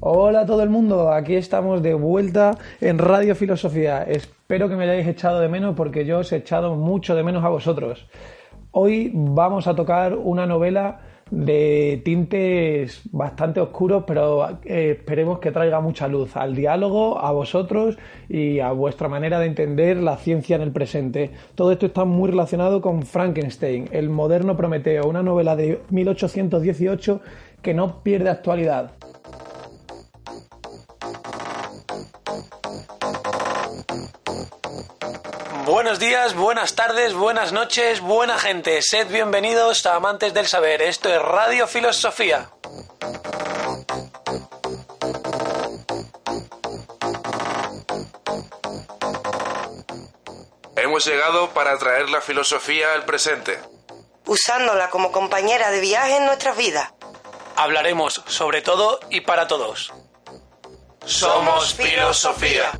Hola a todo el mundo, aquí estamos de vuelta en Radio Filosofía. Espero que me hayáis echado de menos porque yo os he echado mucho de menos a vosotros. Hoy vamos a tocar una novela de tintes bastante oscuros, pero eh, esperemos que traiga mucha luz al diálogo, a vosotros y a vuestra manera de entender la ciencia en el presente. Todo esto está muy relacionado con Frankenstein, el moderno Prometeo, una novela de 1818 que no pierde actualidad. Buenos días, buenas tardes, buenas noches, buena gente. Sed bienvenidos a Amantes del Saber. Esto es Radio Filosofía. Hemos llegado para traer la filosofía al presente. Usándola como compañera de viaje en nuestras vidas. Hablaremos sobre todo y para todos. Somos filosofía.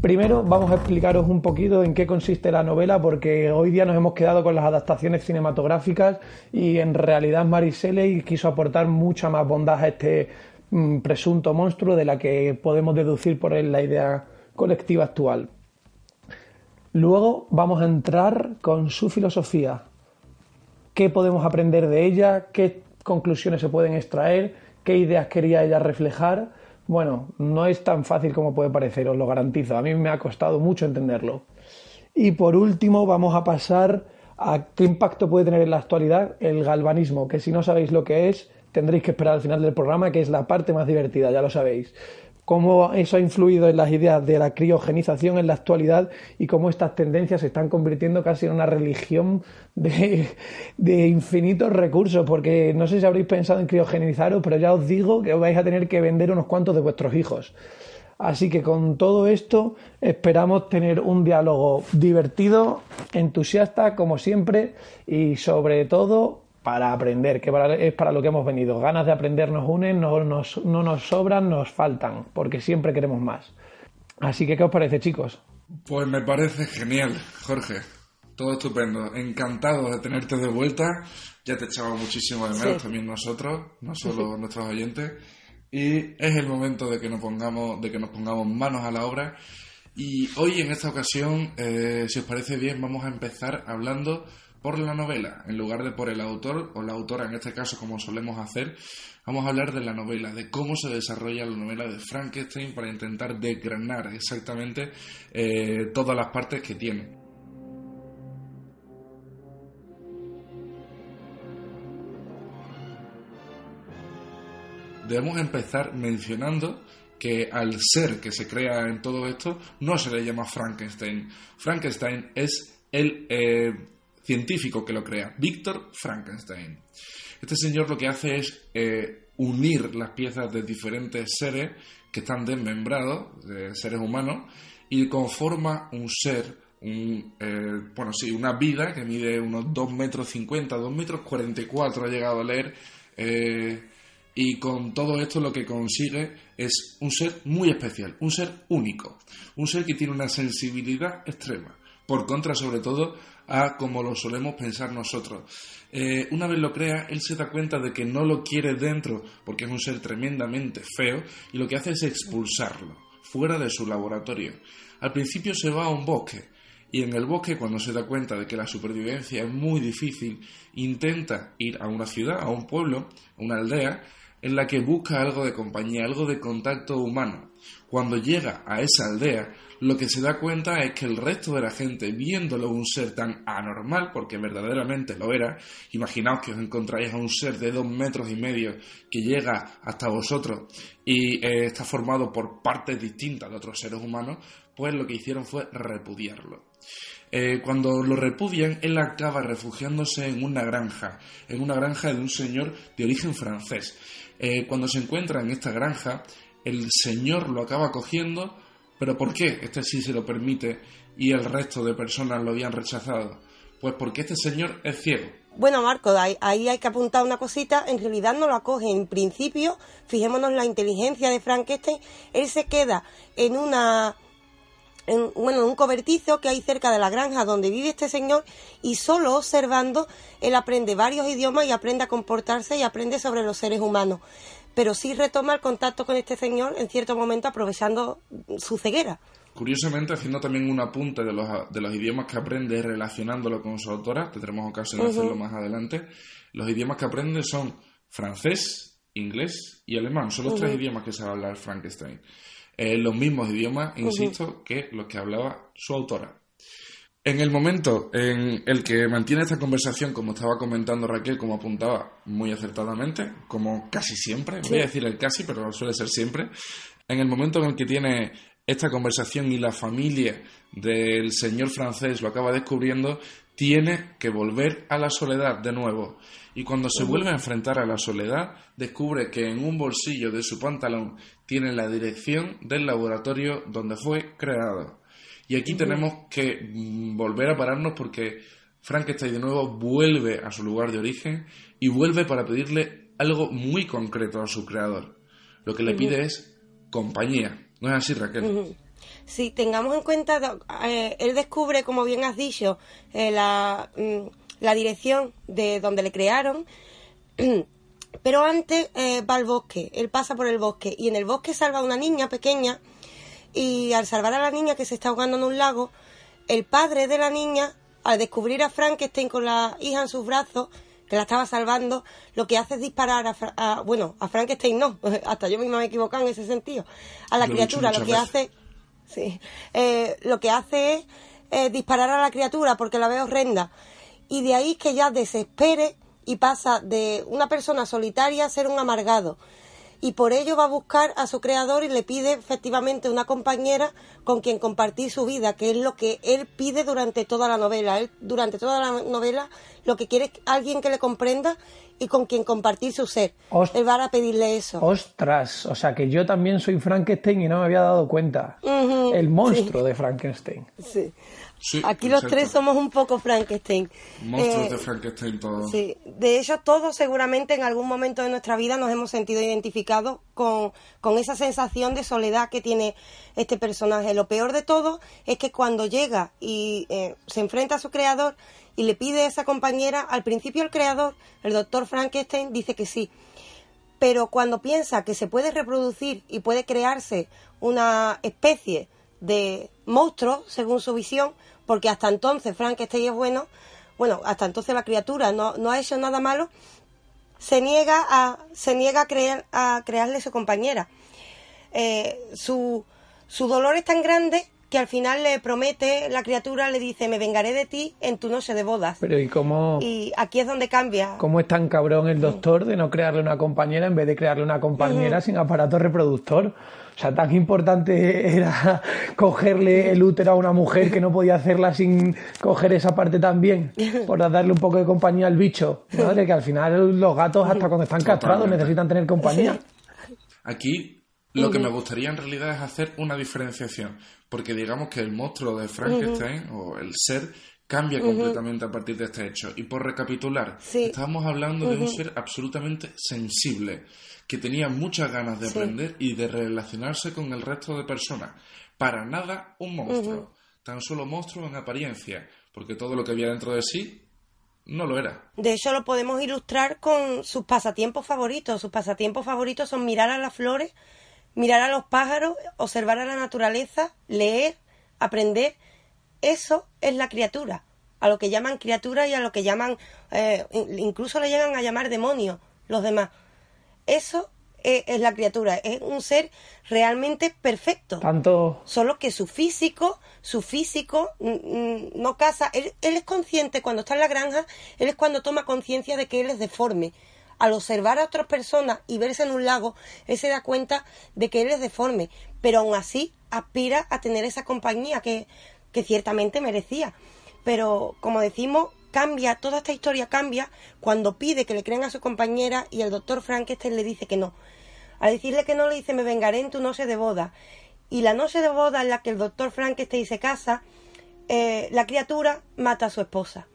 Primero vamos a explicaros un poquito en qué consiste la novela porque hoy día nos hemos quedado con las adaptaciones cinematográficas y en realidad Mary Shelley quiso aportar mucha más bondad a este mm, presunto monstruo de la que podemos deducir por la idea colectiva actual. Luego vamos a entrar con su filosofía. ¿Qué podemos aprender de ella? ¿Qué conclusiones se pueden extraer? ¿Qué ideas quería ella reflejar? Bueno, no es tan fácil como puede parecer, os lo garantizo. A mí me ha costado mucho entenderlo. Y por último, vamos a pasar a qué impacto puede tener en la actualidad el galvanismo, que si no sabéis lo que es, tendréis que esperar al final del programa, que es la parte más divertida, ya lo sabéis cómo eso ha influido en las ideas de la criogenización en la actualidad y cómo estas tendencias se están convirtiendo casi en una religión de, infinitos recursos, porque no sé si habréis pensado en criogenizaros, pero ya os digo que vais a tener que vender unos cuantos de vuestros hijos. Así que con todo esto esperamos tener un diálogo divertido, entusiasta como siempre y sobre todo para aprender, que es para lo que hemos venido. Ganas de aprender nos unen, no nos, no nos sobran, nos faltan, porque siempre queremos más. Así que, ¿qué os parece, chicos? Pues me parece genial, Jorge. Todo estupendo. Encantado de tenerte de vuelta. Ya te echaba muchísimo de menos también nosotros, no solo nuestros oyentes. Y es el momento de que nos pongamos, de que nos pongamos manos a la obra. Y hoy en esta ocasión, eh, si os parece bien, vamos a empezar hablando por la novela, en lugar de por el autor o la autora, en este caso como solemos hacer, vamos a hablar de la novela, de cómo se desarrolla la novela de Frankenstein para intentar desgranar exactamente eh, todas las partes que tiene. Debemos empezar mencionando que al ser que se crea en todo esto no se le llama Frankenstein. Frankenstein es el eh, científico que lo crea, Víctor Frankenstein. Este señor lo que hace es eh, unir las piezas de diferentes seres que están desmembrados, de seres humanos, y conforma un ser, un, eh, bueno, sí, una vida que mide unos 2 metros 50, 2 metros 44 ha llegado a leer, eh, y con todo esto lo que consigue es un ser muy especial, un ser único, un ser que tiene una sensibilidad extrema, por contra sobre todo a como lo solemos pensar nosotros. Eh, una vez lo crea, él se da cuenta de que no lo quiere dentro porque es un ser tremendamente feo y lo que hace es expulsarlo fuera de su laboratorio. Al principio se va a un bosque y en el bosque cuando se da cuenta de que la supervivencia es muy difícil, intenta ir a una ciudad, a un pueblo, a una aldea en la que busca algo de compañía, algo de contacto humano. Cuando llega a esa aldea, lo que se da cuenta es que el resto de la gente, viéndolo un ser tan anormal, porque verdaderamente lo era, imaginaos que os encontráis a un ser de dos metros y medio que llega hasta vosotros y eh, está formado por partes distintas de otros seres humanos, pues lo que hicieron fue repudiarlo. Eh, cuando lo repudian, él acaba refugiándose en una granja, en una granja de un señor de origen francés. Eh, cuando se encuentra en esta granja, el señor lo acaba cogiendo, pero ¿por qué este sí se lo permite y el resto de personas lo habían rechazado? Pues porque este señor es ciego. Bueno, Marco, ahí, hay que apuntar una cosita. En realidad no lo acoge. En principio, fijémonos la inteligencia de Frankenstein. Él se queda en una en, bueno, un cobertizo que hay cerca de la granja donde vive este señor y solo observando él aprende varios idiomas y aprende a comportarse y aprende sobre los seres humanos. pero sí retoma el contacto con este señor en cierto momento aprovechando su ceguera. Curiosamente, haciendo también un apunte de los, de los idiomas que aprende relacionándolo con su autora, tendremos ocasión de hacerlo más adelante, los idiomas que aprende son francés, inglés y alemán. Son los tres idiomas que sabe hablar Frankenstein. Eh, los mismos idiomas, insisto, que los que hablaba su autora. En el momento en el que mantiene esta conversación, como estaba comentando Raquel, como apuntaba muy acertadamente, como casi siempre, voy a decir el casi, pero suele ser siempre, en el momento en el que tiene esta conversación y la familia del señor francés lo acaba descubriendo, tiene que volver a la soledad de nuevo. Y cuando se vuelve a enfrentar a la soledad, descubre que en un bolsillo de su pantalón tiene la dirección del laboratorio donde fue creado. Y aquí tenemos que mm, volver a pararnos porque Frankenstein de nuevo vuelve a su lugar de origen y vuelve para pedirle algo muy concreto a su creador. Lo que le pide es compañía. ¿No es así, Raquel? Si tengamos en cuenta, eh, él descubre, como bien has dicho, eh, la, mm, la, dirección de donde le crearon, pero antes eh, va al bosque, él pasa por el bosque y en el bosque salva a una niña pequeña y al salvar a la niña que se está ahogando en un lago, el padre de la niña, al descubrir a Frankenstein con la hija en sus brazos, que la estaba salvando, lo que hace es disparar a, bueno, a Frankenstein no, hasta yo misma me he equivocado en ese sentido, a la criatura, lo que hace, sí, eh, lo que hace es eh, disparar a la criatura porque la ve horrenda. Y de ahí que ya desespere y pasa de una persona solitaria a ser un amargado. Y por ello va a buscar a su creador y le pide efectivamente una compañera con quien compartir su vida, que es lo que él pide durante toda la novela. Él durante toda la novela lo que quiere es alguien que le comprenda y con quien compartir su ser. él va a pedirle eso. Ostras, o sea que yo también soy Frankenstein y no me había dado cuenta. El monstruo de Frankenstein. Sí. Aquí los tres somos un poco Frankenstein. Monstruos eh, de Frankenstein todos. Sí, de hecho todos seguramente en algún momento de nuestra vida nos hemos sentido identificados con, esa sensación de soledad que tiene este personaje. Lo peor de todo es que cuando llega y eh, se enfrenta a su creador y le pide a esa compañera, al principio el creador, el doctor Frankenstein, dice que sí. Pero cuando piensa que se puede reproducir y puede crearse una especie de monstruo, según su visión, porque hasta entonces Frankenstein es bueno, bueno, hasta entonces la criatura no, no ha hecho nada malo, se niega a, se niega a, creer, a crearle su compañera. Eh, su, su dolor es tan grande que al final le promete, la criatura le dice, me vengaré de ti en tu noche de bodas. Pero ¿y cómo? Y aquí es donde cambia. ¿Cómo es tan cabrón el doctor de no crearle una compañera en vez de crearle una compañera sin aparato reproductor? O sea, tan importante era cogerle el útero a una mujer que no podía hacerla sin coger esa parte también, por darle un poco de compañía al bicho. Madre, que al final los gatos, hasta cuando están castrados, necesitan tener compañía. Aquí lo que me gustaría en realidad es hacer una diferenciación, porque digamos que el monstruo de Frankenstein, o el ser, cambia completamente a partir de este hecho. Y por recapitular, estábamos hablando de un ser absolutamente sensible, que tenía muchas ganas de aprender y de relacionarse con el resto de personas. Para nada un monstruo, tan solo monstruo en apariencia, porque todo lo que había dentro de sí no lo era. De hecho, lo podemos ilustrar con sus pasatiempos favoritos. Sus pasatiempos favoritos son mirar a las flores, mirar a los pájaros, observar a la naturaleza, leer, aprender. Eso es la criatura, a lo que llaman criatura y a lo que llaman, eh, incluso le llegan a llamar demonio los demás. Eso es, la criatura, es un ser realmente perfecto. Tanto. Solo que su físico, su físico no casa. Él, es consciente cuando está en la granja, él es cuando toma conciencia de que él es deforme. Al observar a otras personas y verse en un lago, él se da cuenta de que él es deforme, pero aún así aspira a tener esa compañía que, que ciertamente merecía. Pero, como decimos, cambia, toda esta historia cambia cuando pide que le crean a su compañera y el doctor Frankenstein le dice que no. Al decirle que no, le dice, me vengaré en tu noche de boda. Y la noche de boda en la que el doctor Frankenstein se casa, eh, la criatura mata a su esposa.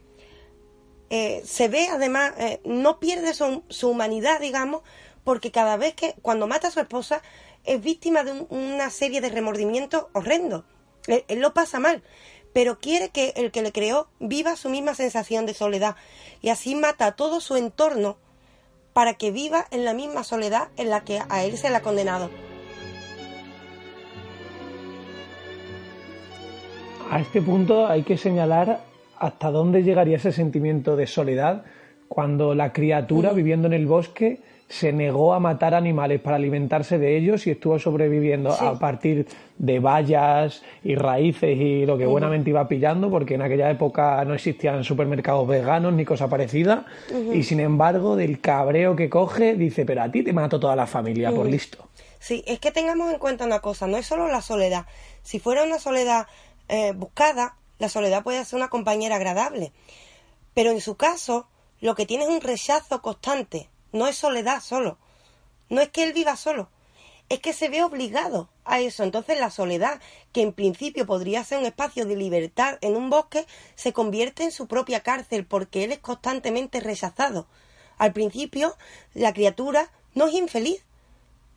Eh, se ve además, eh, no pierde su, humanidad, digamos, porque cada vez que, cuando mata a su esposa, es víctima de una serie de remordimientos horrendos. él, lo pasa mal pero quiere que el que le creó viva su misma sensación de soledad y así mata a todo su entorno para que viva en la misma soledad en la que a él se le ha condenado. A este punto hay que señalar hasta dónde llegaría ese sentimiento de soledad cuando la criatura viviendo en el bosque se negó a matar animales para alimentarse de ellos y estuvo sobreviviendo a partir de bayas y raíces y lo que buenamente iba pillando, porque en aquella época no existían supermercados veganos ni cosa parecida, y sin embargo del cabreo que coge dice, pero a ti te mato toda la familia, por listo. Sí, es que tengamos en cuenta una cosa, no es solo la soledad, si fuera una soledad eh, buscada, la soledad puede ser una compañera agradable, pero en su caso lo que tiene es un rechazo constante, no es soledad solo. No es que él viva solo, es que se ve obligado a eso. Entonces la soledad, que en principio podría ser un espacio de libertad en un bosque, se convierte en su propia cárcel porque él es constantemente rechazado. Al principio, la criatura no es infeliz.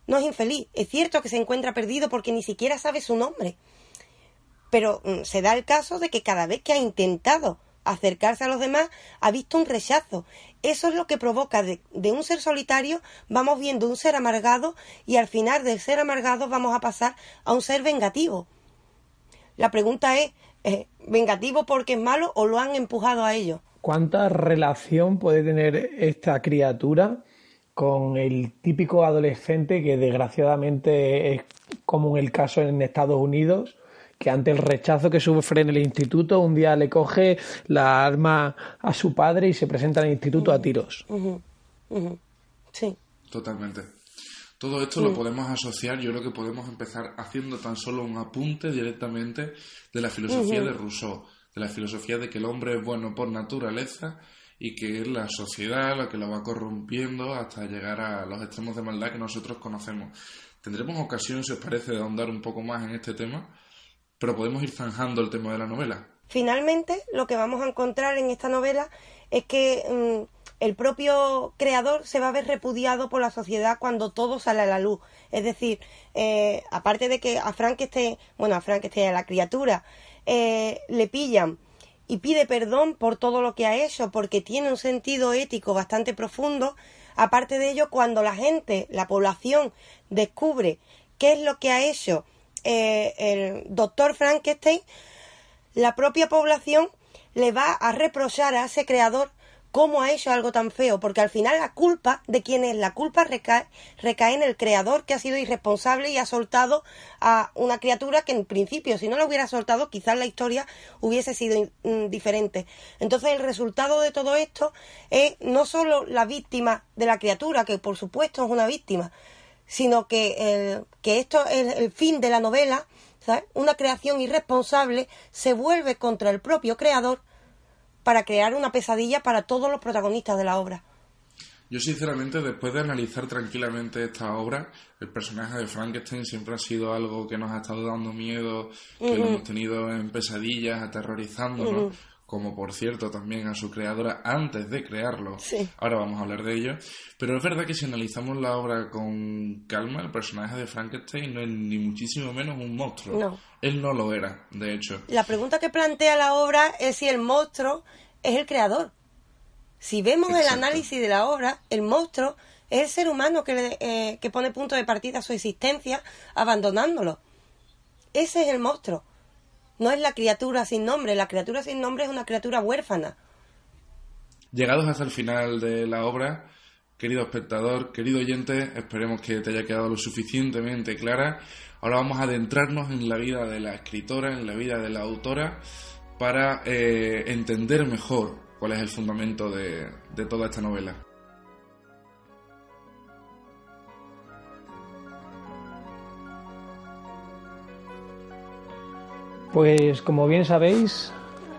No es infeliz. Es cierto que se encuentra perdido porque ni siquiera sabe su nombre. Pero mm, se da el caso de que cada vez que ha intentado acercarse a los demás, ha visto un rechazo. Eso es lo que provoca de, un ser solitario, vamos viendo un ser amargado y al final del ser amargado vamos a pasar a un ser vengativo. La pregunta es, ¿eh, ¿vengativo porque es malo o lo han empujado a ello? ¿Cuánta relación puede tener esta criatura con el típico adolescente que desgraciadamente es como en el caso en Estados Unidos, que ante el rechazo que sufre en el instituto, un día le coge la arma a su padre y se presenta en el instituto a tiros. Sí. Totalmente. Todo esto lo podemos asociar, yo creo que podemos empezar haciendo tan solo un apunte directamente de la filosofía de Rousseau, de la filosofía de que el hombre es bueno por naturaleza y que es la sociedad la que lo va corrompiendo hasta llegar a los extremos de maldad que nosotros conocemos. Tendremos ocasión, si os parece, de ahondar un poco más en este tema, pero podemos ir zanjando el tema de la novela. Finalmente, lo que vamos a encontrar en esta novela es que mm, el propio creador se va a ver repudiado por la sociedad cuando todo sale a la luz. Es decir, eh, aparte de que a Frankenstein, bueno, a Frankenstein, a la criatura, eh, le pillan y pide perdón por todo lo que ha hecho, porque tiene un sentido ético bastante profundo. Aparte de ello, cuando la gente, la población, descubre qué es lo que ha hecho eh, el doctor Frankenstein, la propia población le va a reprochar a ese creador cómo ha hecho algo tan feo, porque al final la culpa de quién es, la culpa recae, recae en el creador que ha sido irresponsable y ha soltado a una criatura que en principio, si no la hubiera soltado, quizás la historia hubiese sido mm, diferente. Entonces el resultado de todo esto es no solo la víctima de la criatura, que por supuesto es una víctima, sino que, que esto es el fin de la novela, una creación irresponsable se vuelve contra el propio creador para crear una pesadilla para todos los protagonistas de la obra. Yo sinceramente, después de analizar tranquilamente esta obra, el personaje de Frankenstein siempre ha sido algo que nos ha estado dando miedo, que lo hemos tenido en pesadillas, aterrorizándonos, como por cierto también a su creadora antes de crearlo. Ahora vamos a hablar de ello. Pero es verdad que si analizamos la obra con calma, el personaje de Frankenstein no es ni muchísimo menos un monstruo. Él no lo era, de hecho. La pregunta que plantea la obra es si el monstruo es el creador. Si vemos el análisis de la obra, el monstruo es el ser humano que, eh, que pone punto de partida a su existencia abandonándolo. Ese es el monstruo no es la criatura sin nombre, la criatura sin nombre es una criatura huérfana. Llegados hasta el final de la obra, querido espectador, querido oyente, esperemos que te haya quedado lo suficientemente clara. Ahora vamos a adentrarnos en la vida de la escritora, en la vida de la autora, para eh, entender mejor cuál es el fundamento de toda esta novela. Pues como bien sabéis,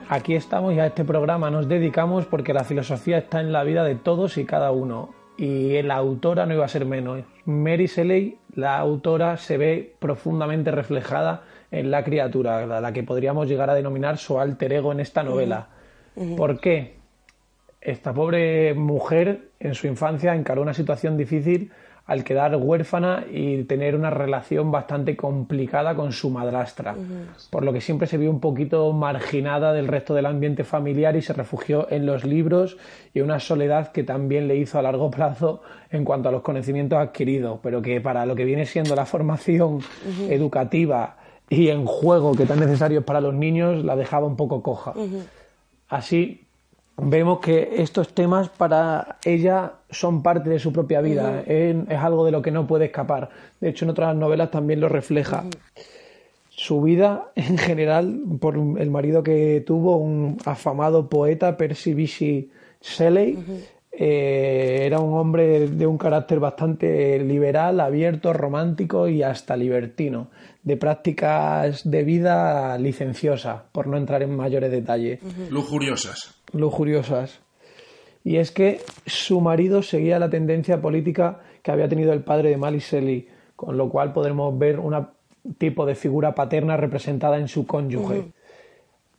aquí estamos y a este programa nos dedicamos porque la filosofía está en la vida de todos y cada uno. Y la autora no iba a ser menos. Mary Shelley, la autora, se ve profundamente reflejada en la criatura, la que podríamos llegar a denominar su alter ego en esta novela. ¿Por qué? esta pobre mujer en su infancia encaró una situación difícil al quedar huérfana y tener una relación bastante complicada con su madrastra, por lo que siempre se vio un poquito marginada del resto del ambiente familiar y se refugió en los libros y una soledad que también le hizo a largo plazo en cuanto a los conocimientos adquiridos, pero que para lo que viene siendo la formación educativa y en juego que tan necesarios para los niños la dejaba un poco coja. Así vemos que estos temas para ella son parte de su propia vida, es, algo de lo que no puede escapar. De hecho, en otras novelas también lo refleja. Su vida, en general, por el marido que tuvo, un afamado poeta, Percy Bysshe Shelley, eh, era un hombre de un carácter bastante liberal, abierto, romántico y hasta libertino, de prácticas de vida licenciosas, por no entrar en mayores detalles. Lujuriosas lujuriosas. Y es que su marido seguía la tendencia política que había tenido el padre de Mali Shelley, con lo cual podremos ver un tipo de figura paterna representada en su cónyuge.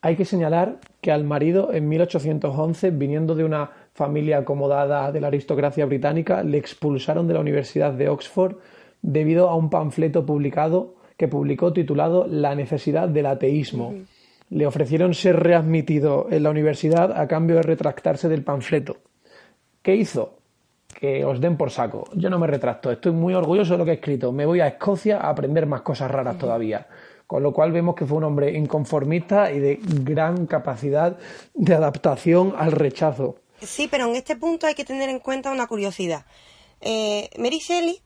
Hay que señalar que al marido en 1811, viniendo de una familia acomodada de la aristocracia británica, le expulsaron de la Universidad de Oxford debido a un panfleto publicado que publicó titulado La necesidad del ateísmo le ofrecieron ser readmitido en la universidad a cambio de retractarse del panfleto. ¿Qué hizo? Que os den por saco. Yo no me retracto, estoy muy orgulloso de lo que he escrito. Me voy a Escocia a aprender más cosas raras todavía. Con lo cual vemos que fue un hombre inconformista y de gran capacidad de adaptación al rechazo. Sí, pero en este punto hay que tener en cuenta una curiosidad. Eh, Mary Shelley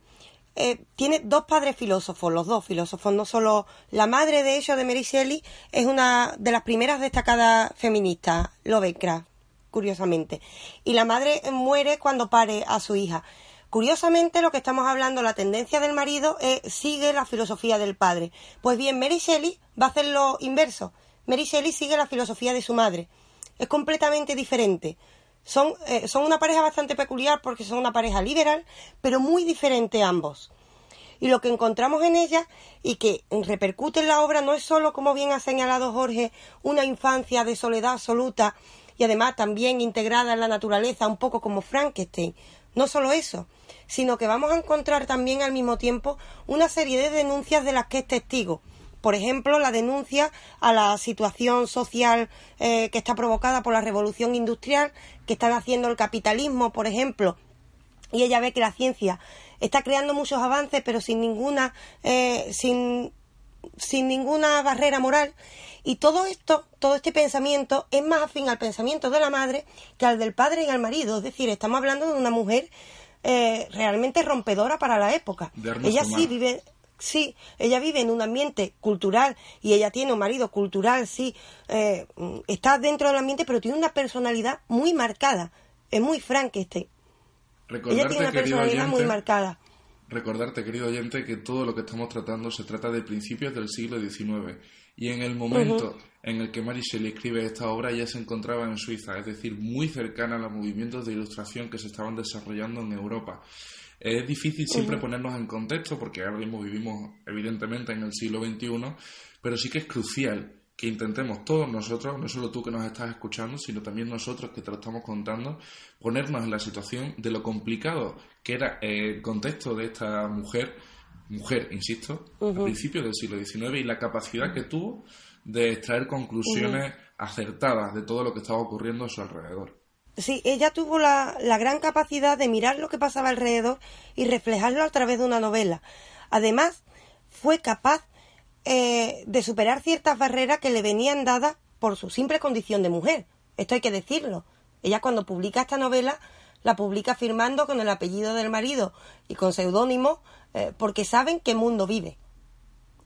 eh, tiene dos padres filósofos, los dos filósofos, no solo la madre de ellos, de Mary Shelley, es una de las primeras destacadas feministas, Lovecraft, curiosamente. Y la madre muere cuando pare a su hija. Curiosamente, lo que estamos hablando, la tendencia del marido, sigue la filosofía del padre. Pues bien, Mary Shelley va a hacer lo inverso. Mary Shelley sigue la filosofía de su madre. Es completamente diferente. Son, eh, son una pareja bastante peculiar porque son una pareja liberal, pero muy diferente ambos. Y lo que encontramos en ella y que repercute en la obra no es solo, como bien ha señalado Jorge, una infancia de soledad absoluta y además también integrada en la naturaleza, un poco como Frankenstein. No solo eso, sino que vamos a encontrar también al mismo tiempo una serie de denuncias de las que es testigo por ejemplo, la denuncia a la situación social eh, que está provocada por la revolución industrial, que están haciendo el capitalismo, por ejemplo, y ella ve que la ciencia está creando muchos avances, pero sin ninguna, eh, sin, sin ninguna barrera moral. Y todo esto, todo este pensamiento es más afín al pensamiento de la madre que al del padre y al marido. Es decir, estamos hablando de una mujer eh, realmente rompedora para la época. Ella sí vive, sí, ella vive en un ambiente cultural y ella tiene un marido cultural, sí, eh, está dentro del ambiente, pero tiene una personalidad muy marcada, es muy Frankenstein. ella tiene una personalidad muy marcada. Recordarte, querido oyente, que todo lo que estamos tratando se trata de principios del siglo XIX y en el momento en el que Mary Shelley escribe esta obra ya se encontraba en Suiza, es decir, muy cercana a los movimientos de ilustración que se estaban desarrollando en Europa. Es difícil siempre ponernos en contexto porque ahora mismo vivimos evidentemente en el siglo XXI, pero sí que es crucial que intentemos todos nosotros, no solo tú que nos estás escuchando, sino también nosotros que te lo estamos contando, ponernos en la situación de lo complicado que era el contexto de esta mujer, mujer, insisto, al principio del siglo XIX y la capacidad que tuvo de extraer conclusiones acertadas de todo lo que estaba ocurriendo a su alrededor. Sí, ella tuvo la, gran capacidad de mirar lo que pasaba alrededor y reflejarlo a través de una novela. Además, fue capaz eh, de superar ciertas barreras que le venían dadas por su simple condición de mujer. Esto hay que decirlo. Ella cuando publica esta novela la publica firmando con el apellido del marido y con seudónimo eh, porque saben qué mundo vive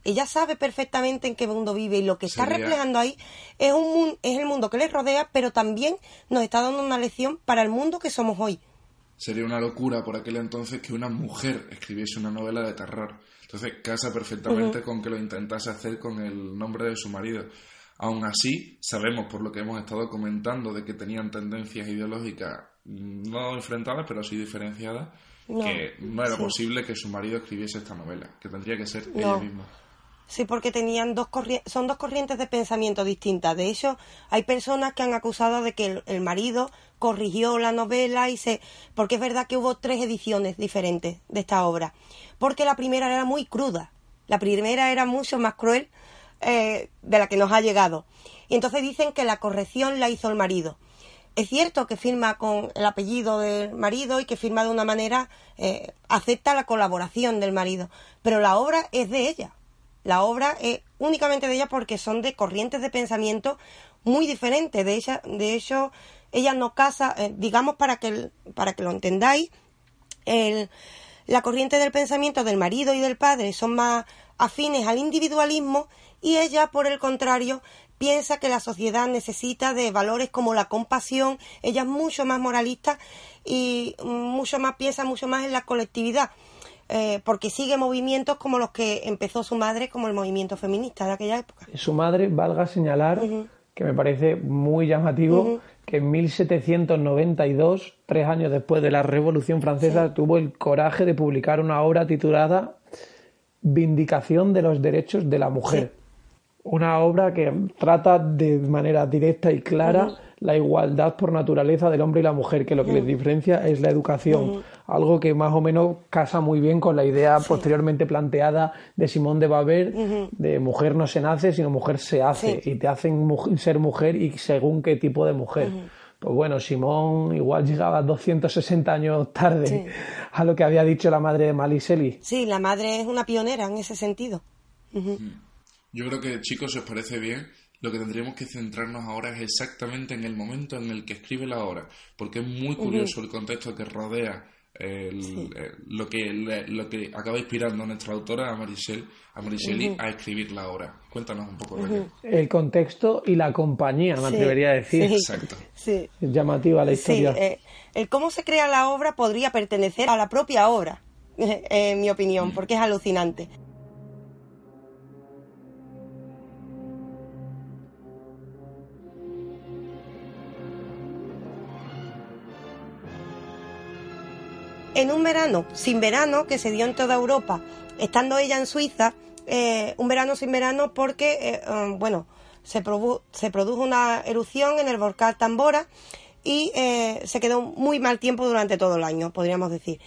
ella sabe perfectamente en qué mundo vive y lo que está reflejando ahí es, un, es el mundo que le rodea, pero también nos está dando una lección para el mundo que somos hoy. Sería una locura por aquel entonces que una mujer escribiese una novela de terror. Entonces casa perfectamente con que lo intentase hacer con el nombre de su marido. Aún así, sabemos por lo que hemos estado comentando de que tenían tendencias ideológicas no enfrentadas, pero sí diferenciadas, que no era posible que su marido escribiese esta novela, que tendría que ser ella misma. Sí, porque tenían dos son dos corrientes de pensamiento distintas. De hecho, hay personas que han acusado de que el, marido corrigió la novela y se... Porque es verdad que hubo tres ediciones diferentes de esta obra. Porque la primera era muy cruda. La primera era mucho más cruel eh, de la que nos ha llegado. Y entonces dicen que la corrección la hizo el marido. Es cierto que firma con el apellido del marido y que firma de una manera, eh, acepta la colaboración del marido, pero la obra es de ella. La obra es únicamente de ella porque son de corrientes de pensamiento muy diferentes. De, ella, de hecho, ella no casa, eh, digamos para que, para que lo entendáis, el, la corriente del pensamiento del marido y del padre son más afines al individualismo y ella, por el contrario, piensa que la sociedad necesita de valores como la compasión, ella es mucho más moralista y mucho más piensa mucho más en la colectividad. Eh, porque sigue movimientos como los que empezó su madre, como el movimiento feminista de aquella época. Su madre, valga señalar, que me parece muy llamativo, que en 1792, tres años después de la Revolución Francesa, tuvo el coraje de publicar una obra titulada Vindicación de los Derechos de la Mujer. Una obra que trata de manera directa y clara la igualdad por naturaleza del hombre y la mujer, que lo que les diferencia es la educación, algo que más o menos casa muy bien con la idea posteriormente planteada de Simón de Baber, de mujer no se nace, sino mujer se hace, y te hacen ser mujer y según qué tipo de mujer. Pues bueno, Simón igual llegaba 260 años tarde a lo que había dicho la madre de Maliseli. Sí, la madre es una pionera en ese sentido. Yo creo que, chicos, si os parece bien, lo que tendríamos que centrarnos ahora es exactamente en el momento en el que escribe la obra, porque es muy curioso el contexto que rodea eh, lo, que, lo que acaba inspirando a nuestra autora, a Maricel, a Mariceli, a escribir la obra. Cuéntanos un poco, de El contexto y la compañía, me atrevería a decir. Exacto. Es llamativa la historia. Eh, el cómo se crea la obra podría pertenecer a la propia obra, en mi opinión, mm. porque es alucinante. En un verano sin verano que se dio en toda Europa, estando ella en Suiza, eh, un verano sin verano porque, eh, um, bueno, se, se, produjo una erupción en el volcán Tambora y eh, se quedó muy mal tiempo durante todo el año, podríamos decir.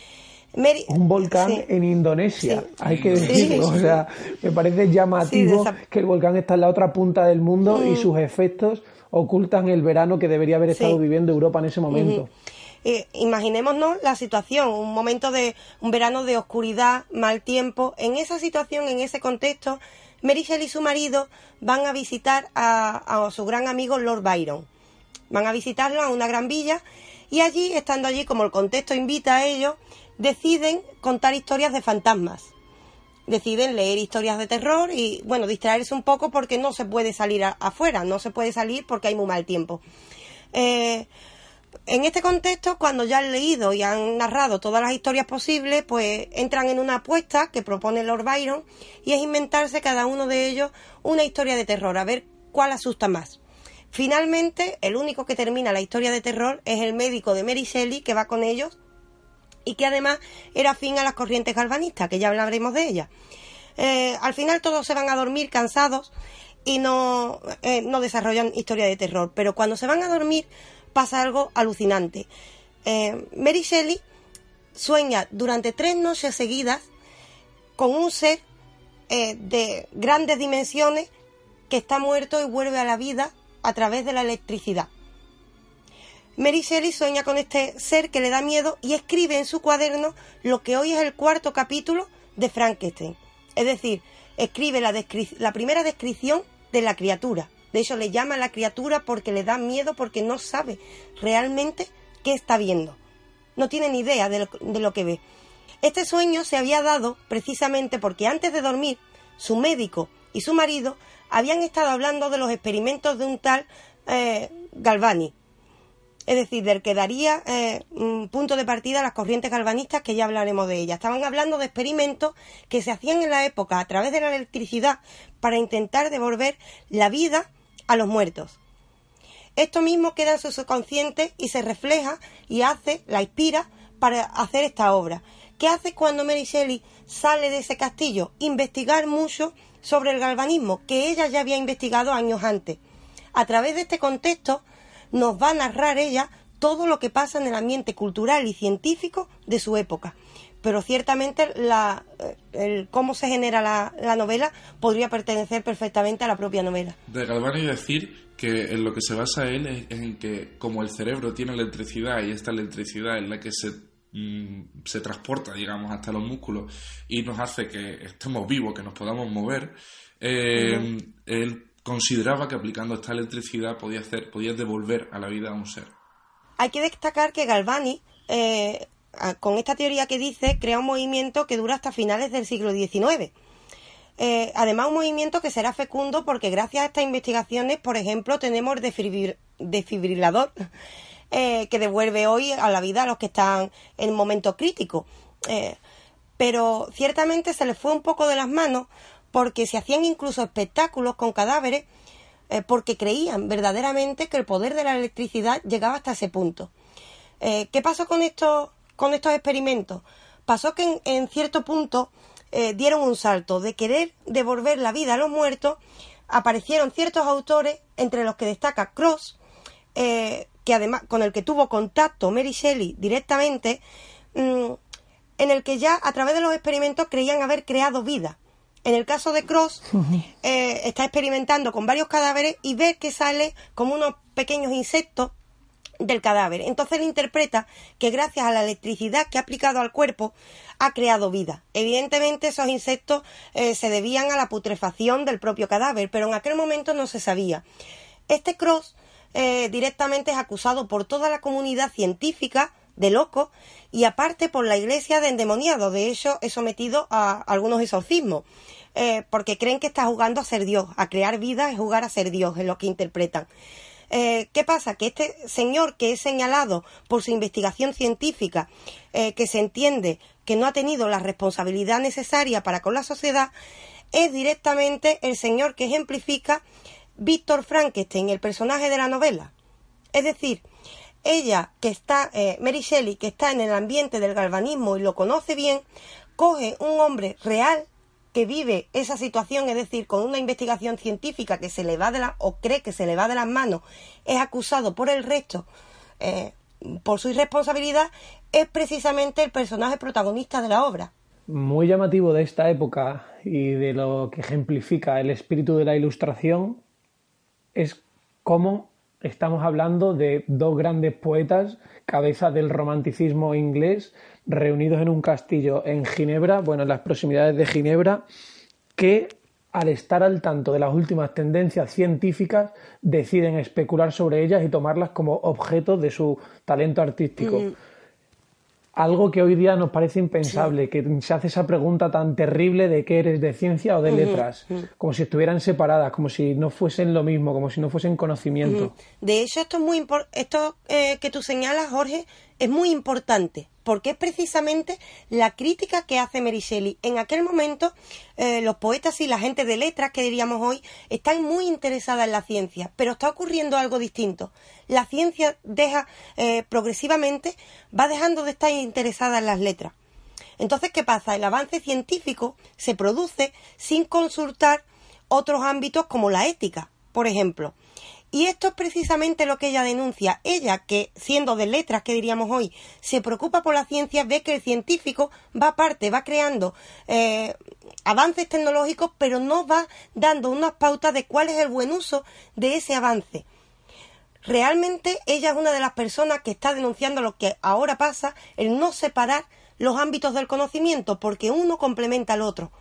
un volcán en Indonesia, hay que decirlo. O sea, me parece llamativo que el volcán está en la otra punta del mundo y mm. sus efectos ocultan el verano que debería haber estado viviendo Europa en ese momento. Imaginémonos la situación, un momento de un verano de oscuridad, mal tiempo. En esa situación, en ese contexto, Mary y su marido van a visitar a, su gran amigo Lord Byron. Van a visitarlo a una gran villa y allí, estando allí, como el contexto invita a ellos, deciden contar historias de fantasmas. Deciden leer historias de terror y, bueno, distraerse un poco porque no se puede salir afuera, no se puede salir porque hay muy mal tiempo. Eh, en este contexto, cuando ya han leído y han narrado todas las historias posibles, pues entran en una apuesta que propone Lord Byron y es inventarse cada uno de ellos una historia de terror, a ver cuál asusta más. Finalmente, el único que termina la historia de terror es el médico de Mary Shelley que va con ellos y que además era afín a las corrientes galvanistas, que ya hablaremos de ellas. Eh, al final todos se van a dormir cansados y no, eh, no desarrollan historia de terror, pero cuando se van a dormir pasa algo alucinante. Eh, Mary Shelley sueña durante tres noches seguidas con un ser eh, de grandes dimensiones que está muerto y vuelve a la vida a través de la electricidad. Mary Shelley sueña con este ser que le da miedo y escribe en su cuaderno lo que hoy es el cuarto capítulo de Frankenstein. Es decir, escribe la, la primera descripción de la criatura. De hecho, le llama a la criatura porque le da miedo, porque no sabe realmente qué está viendo. No tiene ni idea de lo, que ve. Este sueño se había dado precisamente porque antes de dormir, su médico y su marido habían estado hablando de los experimentos de un tal eh, Galvani, es decir, del que daría eh, un punto de partida a las corrientes galvanistas, que ya hablaremos de ellas. Estaban hablando de experimentos que se hacían en la época a través de la electricidad para intentar devolver la vida a los muertos. Esto mismo queda en su subconsciente y se refleja y hace, la inspira para hacer esta obra. ¿Qué hace cuando Mary Shelley sale de ese castillo? Investigar mucho sobre el galvanismo que ella ya había investigado años antes. A través de este contexto nos va a narrar ella todo lo que pasa en el ambiente cultural y científico de su época. Pero ciertamente la, el cómo se genera la, novela podría pertenecer perfectamente a la propia novela. De Galvani decir que en lo que se basa él es, en que como el cerebro tiene electricidad y esta electricidad es la que se mm, se transporta, digamos, hasta los músculos y nos hace que estemos vivos, que nos podamos mover, eh, él consideraba que aplicando esta electricidad podía hacer, podía devolver a la vida a un ser. Hay que destacar que Galvani, eh, con esta teoría que dice, crea un movimiento que dura hasta finales del siglo XIX. Eh, además, un movimiento que será fecundo porque gracias a estas investigaciones, por ejemplo, tenemos el desfibrilador eh, que devuelve hoy a la vida a los que están en un momento crítico. pero ciertamente se le fue un poco de las manos porque se hacían incluso espectáculos con cadáveres eh, porque creían verdaderamente que el poder de la electricidad llegaba hasta ese punto. Eh, ¿Qué pasó con estos, con estos experimentos? Pasó que en, cierto punto eh, dieron un salto de querer devolver la vida a los muertos. Aparecieron ciertos autores, entre los que destaca Cross, que además con el que tuvo contacto Mary Shelley directamente, mm, en el que ya a través de los experimentos creían haber creado vida. En el caso de Cross, eh, está experimentando con varios cadáveres y ve que sale como unos pequeños insectos del cadáver. Entonces él interpreta que gracias a la electricidad que ha aplicado al cuerpo ha creado vida. Evidentemente esos insectos eh, se debían a la putrefacción del propio cadáver, pero en aquel momento no se sabía. Este Cross eh, directamente es acusado por toda la comunidad científica de loco y aparte por la iglesia de endemoniado. De hecho, es sometido a algunos exorcismos. Eh, porque creen que está jugando a ser Dios, a crear vida es jugar a ser Dios, es lo que interpretan. Eh, ¿Qué pasa? Que este señor que es señalado por su investigación científica, eh, que se entiende que no ha tenido la responsabilidad necesaria para con la sociedad, es directamente el señor que ejemplifica Víctor Frankenstein, el personaje de la novela. Es decir, ella que está, Mary Shelley, que está en el ambiente del galvanismo y lo conoce bien, coge un hombre real que vive esa situación, es decir, con una investigación científica que se le va de la, o cree que se le va de las manos, es acusado por el resto eh, por su irresponsabilidad, es precisamente el personaje protagonista de la obra. Muy llamativo de esta época y de lo que ejemplifica el espíritu de la ilustración es cómo estamos hablando de dos grandes poetas, cabeza del romanticismo inglés, reunidos en un castillo en Ginebra, bueno, en las proximidades de Ginebra, que al estar al tanto de las últimas tendencias científicas deciden especular sobre ellas y tomarlas como objeto de su talento artístico. Mm algo que hoy día nos parece impensable, que se hace esa pregunta tan terrible de qué eres de ciencia o de letras, como si estuvieran separadas, como si no fuesen lo mismo, como si no fuesen conocimiento. De hecho, esto es muy esto eh, que tú señalas, Jorge, es muy importante, porque es precisamente la crítica que hace Mary Shelley. En aquel momento, eh, los poetas y la gente de letras, que diríamos hoy, están muy interesadas en la ciencia, pero está ocurriendo algo distinto. La ciencia deja eh, progresivamente, va dejando de estar interesada en las letras. Entonces, ¿qué pasa? El avance científico se produce sin consultar otros ámbitos como la ética, por ejemplo. Y esto es precisamente lo que ella denuncia. Ella, que siendo de letras, que diríamos hoy, se preocupa por la ciencia, ve que el científico va aparte, va creando eh, avances tecnológicos, pero no va dando unas pautas de cuál es el buen uso de ese avance. Realmente ella es una de las personas que está denunciando lo que ahora pasa, el no separar los ámbitos del conocimiento, porque uno complementa al otro.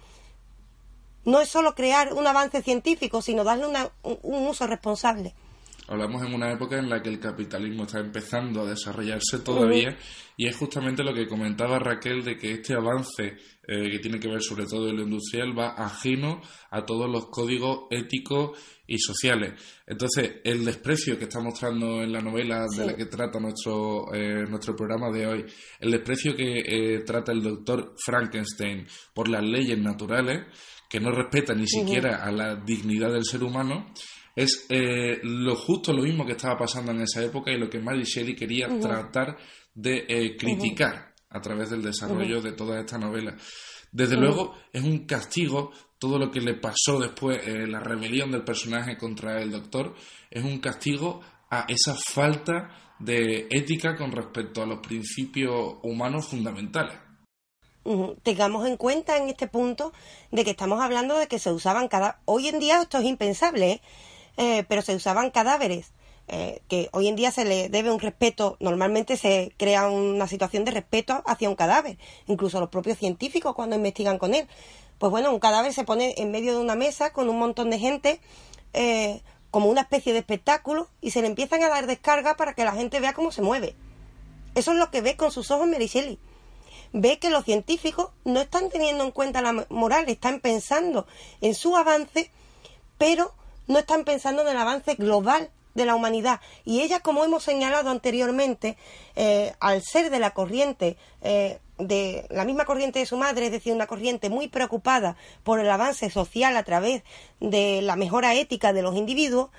No es solo crear un avance científico, sino darle un uso responsable. Hablamos en una época en la que el capitalismo está empezando a desarrollarse todavía y es justamente lo que comentaba Raquel de que este avance eh, que tiene que ver sobre todo en lo industrial va ajeno a todos los códigos éticos y sociales. Entonces, el desprecio que está mostrando en la novela de la que trata nuestro, eh, nuestro programa de hoy, el desprecio que eh, trata el doctor Frankenstein por las leyes naturales, que no respeta ni siquiera a la dignidad del ser humano, es eh, lo justo lo mismo que estaba pasando en esa época y lo que Mary Shelley quería tratar de eh, criticar a través del desarrollo de toda esta novela. Desde luego es un castigo todo lo que le pasó después, eh, la rebelión del personaje contra el doctor, es un castigo a esa falta de ética con respecto a los principios humanos fundamentales. Tengamos en cuenta en este punto de que estamos hablando de que se usaban cada... Hoy en día esto es impensable, ¿eh? Eh, pero se usaban cadáveres eh, que hoy en día se le debe un respeto, normalmente se crea una situación de respeto hacia un cadáver, incluso los propios científicos cuando investigan con él. Pues bueno, un cadáver se pone en medio de una mesa con un montón de gente, como una especie de espectáculo, y se le empiezan a dar descarga para que la gente vea cómo se mueve. Eso es lo que ve con sus ojos Mary. Ve que los científicos no están teniendo en cuenta la moral, están pensando en su avance, pero no están pensando en el avance global de la humanidad. Y ella, como hemos señalado anteriormente, eh, al ser de la corriente, eh, de la misma corriente de su madre, es decir, una corriente muy preocupada por el avance social a través de la mejora ética de los individuos,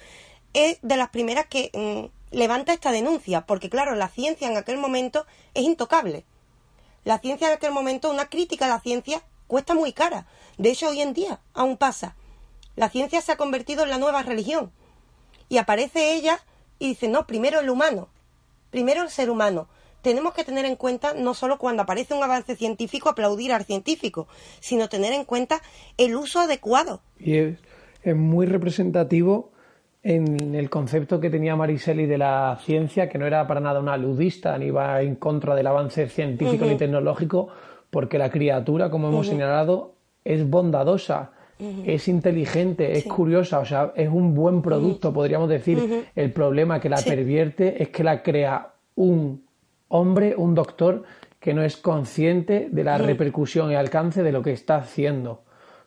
es de las primeras que mm, levanta esta denuncia, porque claro, la ciencia en aquel momento es intocable. La ciencia en aquel momento, una crítica a la ciencia cuesta muy cara. De hecho, hoy en día aún pasa. La ciencia se ha convertido en la nueva religión y aparece ella y dice, no, primero el humano, primero el ser humano. Tenemos que tener en cuenta, no solo cuando aparece un avance científico, aplaudir al científico, sino tener en cuenta el uso adecuado. Y es, muy representativo en el concepto que tenía Mariseli de la ciencia, que no era para nada una ludista, ni va en contra del avance científico ni tecnológico, porque la criatura, como hemos señalado, es bondadosa es inteligente, es curiosa, o sea, es un buen producto, podríamos decir. El problema que la pervierte es que la crea un hombre, un doctor, que no es consciente de la repercusión y alcance de lo que está haciendo.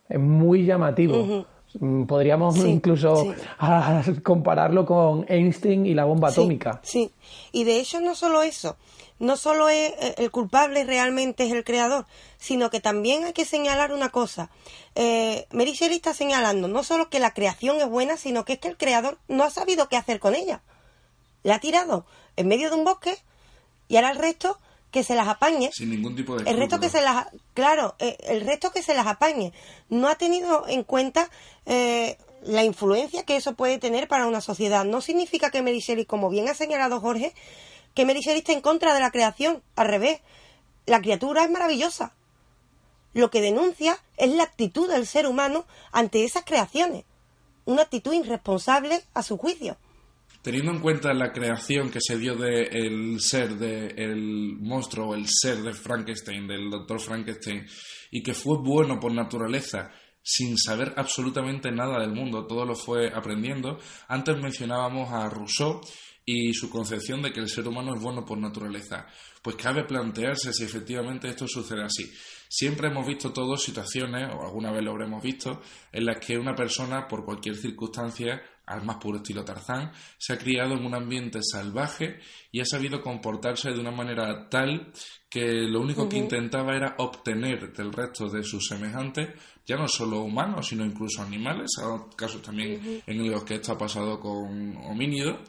Es muy llamativo. Mm, podríamos incluso compararlo con Einstein y la bomba atómica. Sí, y de hecho no solo eso, no solo es eh, el culpable realmente es el creador, sino que también hay que señalar una cosa. Eh, Mary Shelley está señalando no solo que la creación es buena, sino que es que el creador no ha sabido qué hacer con ella. La ha tirado en medio de un bosque y ahora el resto que se las apañe. Sin ningún tipo de. El resto que se las. Claro, eh, el resto que se las apañe. No ha tenido en cuenta. Eh, la influencia que eso puede tener para una sociedad. No significa que Mary Shelley, como bien ha señalado Jorge, que Mary Shelley está en contra de la creación. Al revés, la criatura es maravillosa. Lo que denuncia es la actitud del ser humano ante esas creaciones. Una actitud irresponsable a su juicio. Teniendo en cuenta la creación que se dio del ser, del monstruo, el ser de Frankenstein, del doctor Frankenstein, y que fue bueno por naturaleza, sin saber absolutamente nada del mundo, todo lo fue aprendiendo. Antes mencionábamos a Rousseau y su concepción de que el ser humano es bueno por naturaleza. Pues cabe plantearse si efectivamente esto sucede así. Siempre hemos visto todos situaciones, o alguna vez lo habremos visto, en las que una persona, por cualquier circunstancia, al más puro estilo Tarzán, se ha criado en un ambiente salvaje y ha sabido comportarse de una manera tal que lo único que intentaba era obtener del resto de sus semejantes, ya no solo humanos, sino incluso animales, hay casos también en los que esto ha pasado con homínidos,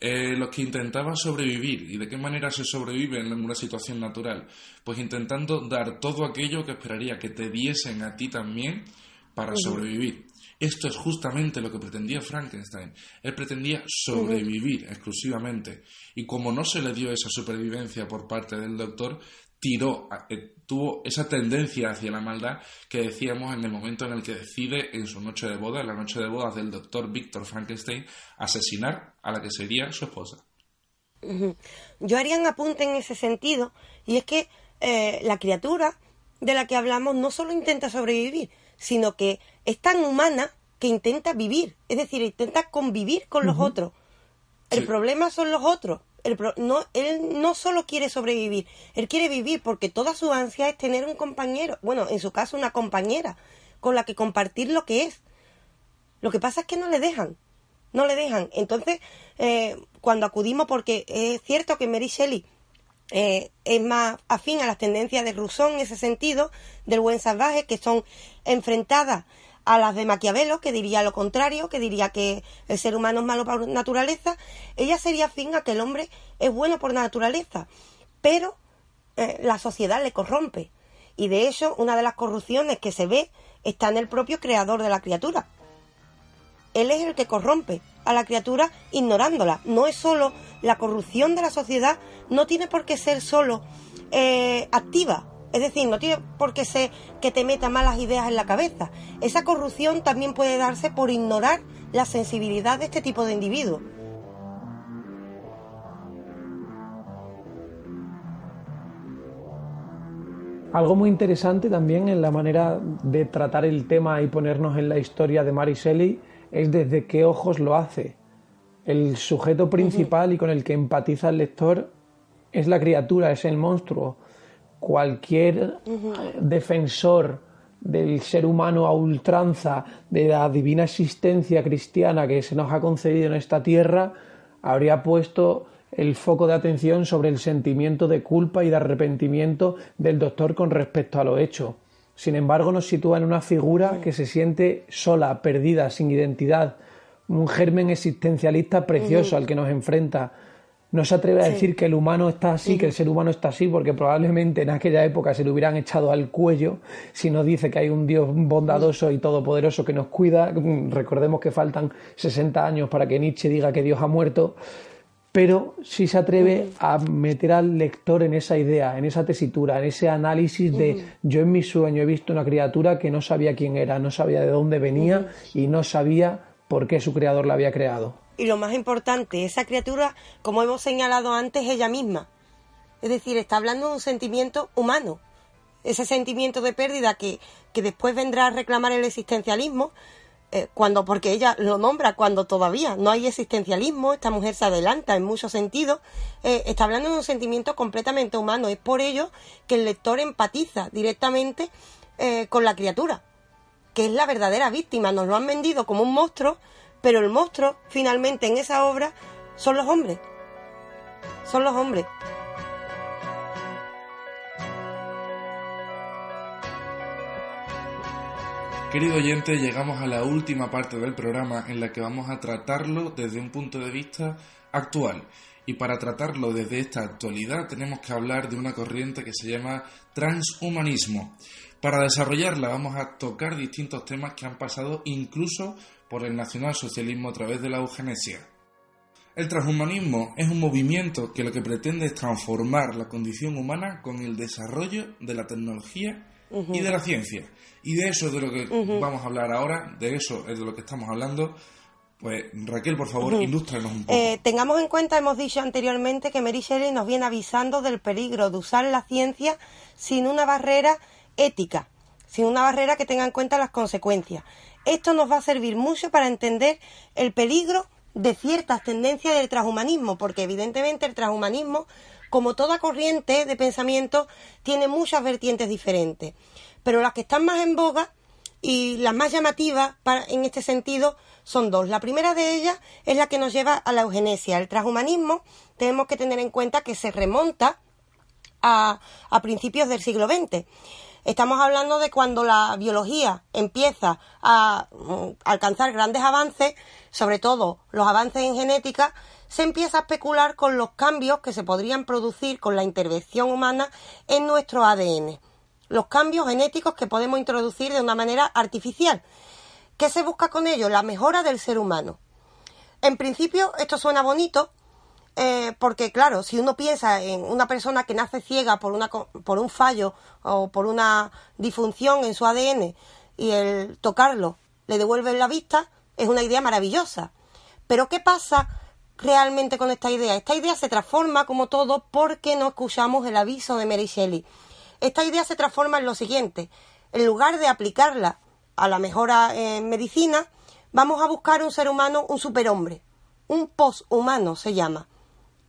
eh, los que intentaban sobrevivir. ¿Y de qué manera se sobrevive en una situación natural? Pues intentando dar todo aquello que esperaría que te diesen a ti también para sobrevivir. Esto es justamente lo que pretendía Frankenstein. Él pretendía sobrevivir exclusivamente. Y como no se le dio esa supervivencia por parte del doctor, tiró, eh, tuvo esa tendencia hacia la maldad que decíamos en el momento en el que decide en su noche de boda, en la noche de bodas del doctor Víctor Frankenstein, asesinar a la que sería su esposa. Yo haría un apunte en ese sentido, y es que eh, la criatura de la que hablamos no solo intenta sobrevivir, sino que es tan humana que intenta vivir, es decir, intenta convivir con los otros. El problema son los otros, no, él no solo quiere sobrevivir, él quiere vivir porque toda su ansia es tener un compañero, bueno, en su caso una compañera, con la que compartir lo que es. Lo que pasa es que no le dejan, no le dejan. Entonces, eh, cuando acudimos, porque es cierto que Mary Shelley eh, es más afín a las tendencias de Rousseau en ese sentido, del buen salvaje, que son enfrentadas a las de Maquiavelo, que diría lo contrario, que diría que el ser humano es malo por naturaleza, ella sería afín a que el hombre es bueno por naturaleza, pero eh, la sociedad le corrompe. Y de hecho, una de las corrupciones que se ve está en el propio creador de la criatura. Él es el que corrompe a la criatura ignorándola. No es solo la corrupción de la sociedad, no tiene por qué ser solo eh, activa. Es decir, no tiene por qué ser que te meta malas ideas en la cabeza. Esa corrupción también puede darse por ignorar la sensibilidad de este tipo de individuos. Algo muy interesante también en la manera de tratar el tema y ponernos en la historia de Mary Shelley es desde qué ojos lo hace. El sujeto principal y con el que empatiza el lector es la criatura, es el monstruo. Cualquier defensor del ser humano a ultranza, de la divina existencia cristiana que se nos ha concedido en esta tierra, habría puesto el foco de atención sobre el sentimiento de culpa y de arrepentimiento del doctor con respecto a lo hecho. Sin embargo, nos sitúa en una figura que se siente sola, perdida, sin identidad, un germen existencialista precioso al que nos enfrenta. No se atreve a decir que el humano está así, que el ser humano está así, porque probablemente en aquella época se le hubieran echado al cuello si no dice que hay un Dios bondadoso y todopoderoso que nos cuida. Recordemos que faltan 60 años para que Nietzsche diga que Dios ha muerto pero sí se atreve a meter al lector en esa idea, en esa tesitura, en ese análisis de yo en mi sueño he visto una criatura que no sabía quién era, no sabía de dónde venía y no sabía por qué su creador la había creado. Y lo más importante, esa criatura, como hemos señalado antes, ella misma. Es decir, está hablando de un sentimiento humano. Ese sentimiento de pérdida que, que después vendrá a reclamar el existencialismo, eh, cuando porque ella lo nombra cuando todavía no hay existencialismo, esta mujer se adelanta en muchos sentidos, eh, está hablando de un sentimiento completamente humano. Es por ello que el lector empatiza directamente eh, con la criatura, que es la verdadera víctima. Nos lo han vendido como un monstruo, pero el monstruo finalmente en esa obra son los hombres. Son los hombres. Querido oyente, llegamos a la última parte del programa en la que vamos a tratarlo desde un punto de vista actual. Y para tratarlo desde esta actualidad tenemos que hablar de una corriente que se llama transhumanismo. Para desarrollarla vamos a tocar distintos temas que han pasado incluso por el nacionalsocialismo a través de la eugenesia. El transhumanismo es un movimiento que lo que pretende es transformar la condición humana con el desarrollo de la tecnología y de la ciencia. Y de eso es de lo que vamos a hablar ahora, de eso es de lo que estamos hablando. Pues Raquel, por favor, ilústranos un poco. Eh, tengamos en cuenta, hemos dicho anteriormente, que Mary Shelley nos viene avisando del peligro de usar la ciencia sin una barrera ética, sin una barrera que tenga en cuenta las consecuencias. Esto nos va a servir mucho para entender el peligro de ciertas tendencias del transhumanismo, porque evidentemente el transhumanismo como toda corriente de pensamiento, tiene muchas vertientes diferentes. Pero las que están más en boga y las más llamativas en este sentido son dos. La primera de ellas es la que nos lleva a la eugenesia. El transhumanismo tenemos que tener en cuenta que se remonta a, a principios del siglo XX. Estamos hablando de cuando la biología empieza a mm, alcanzar grandes avances, sobre todo los avances en genética, se empieza a especular con los cambios que se podrían producir con la intervención humana en nuestro ADN. Los cambios genéticos que podemos introducir de una manera artificial. ¿Qué se busca con ello? La mejora del ser humano. En principio, esto suena bonito, eh, porque claro, si uno piensa en una persona que nace ciega por, una, por un fallo o por una disfunción en su ADN y el tocarlo le devuelve la vista, es una idea maravillosa. Pero ¿qué pasa realmente con esta idea. Esta idea se transforma como todo porque no escuchamos el aviso de Mary Shelley. Esta idea se transforma en lo siguiente. En lugar de aplicarla a la mejora en medicina, vamos a buscar un ser humano, un superhombre. Un poshumano se llama.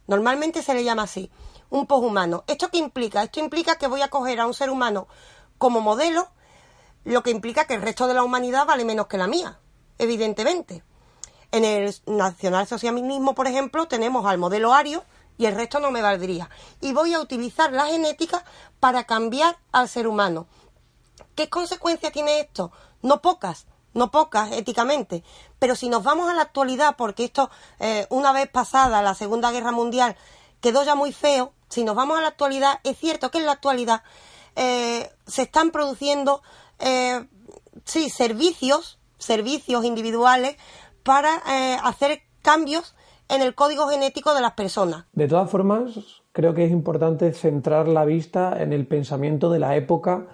Normalmente se le llama así. Un poshumano. ¿Esto qué implica? Esto implica que voy a coger a un ser humano como modelo, lo que implica que el resto de la humanidad vale menos que la mía, evidentemente. En el nacionalsocialismo, por ejemplo, tenemos al modelo ario y el resto no me valdría. Y voy a utilizar la genética para cambiar al ser humano. ¿Qué consecuencias tiene esto? No pocas, no pocas éticamente. Pero si nos vamos a la actualidad, porque esto, eh, una vez pasada la Segunda Guerra Mundial, quedó ya muy feo, Si nos vamos a la actualidad, es cierto que en la actualidad eh, se están produciendo, eh, sí, servicios, servicios individuales para hacer cambios en el código genético de las personas. De todas formas, creo que es importante centrar la vista en el pensamiento de la época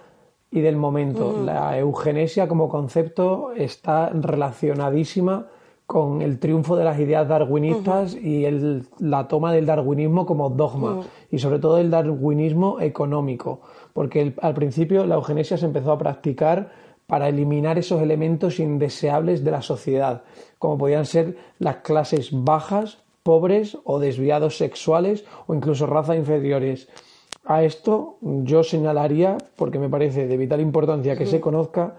y del momento. La eugenesia como concepto está relacionadísima con el triunfo de las ideas darwinistas y el, la toma del darwinismo como dogma y sobre todo el darwinismo económico, porque al principio la eugenesia se empezó a practicar para eliminar esos elementos indeseables de la sociedad, como podían ser las clases bajas, pobres o desviados sexuales o incluso razas inferiores. A esto yo señalaría, porque me parece de vital importancia que se conozca,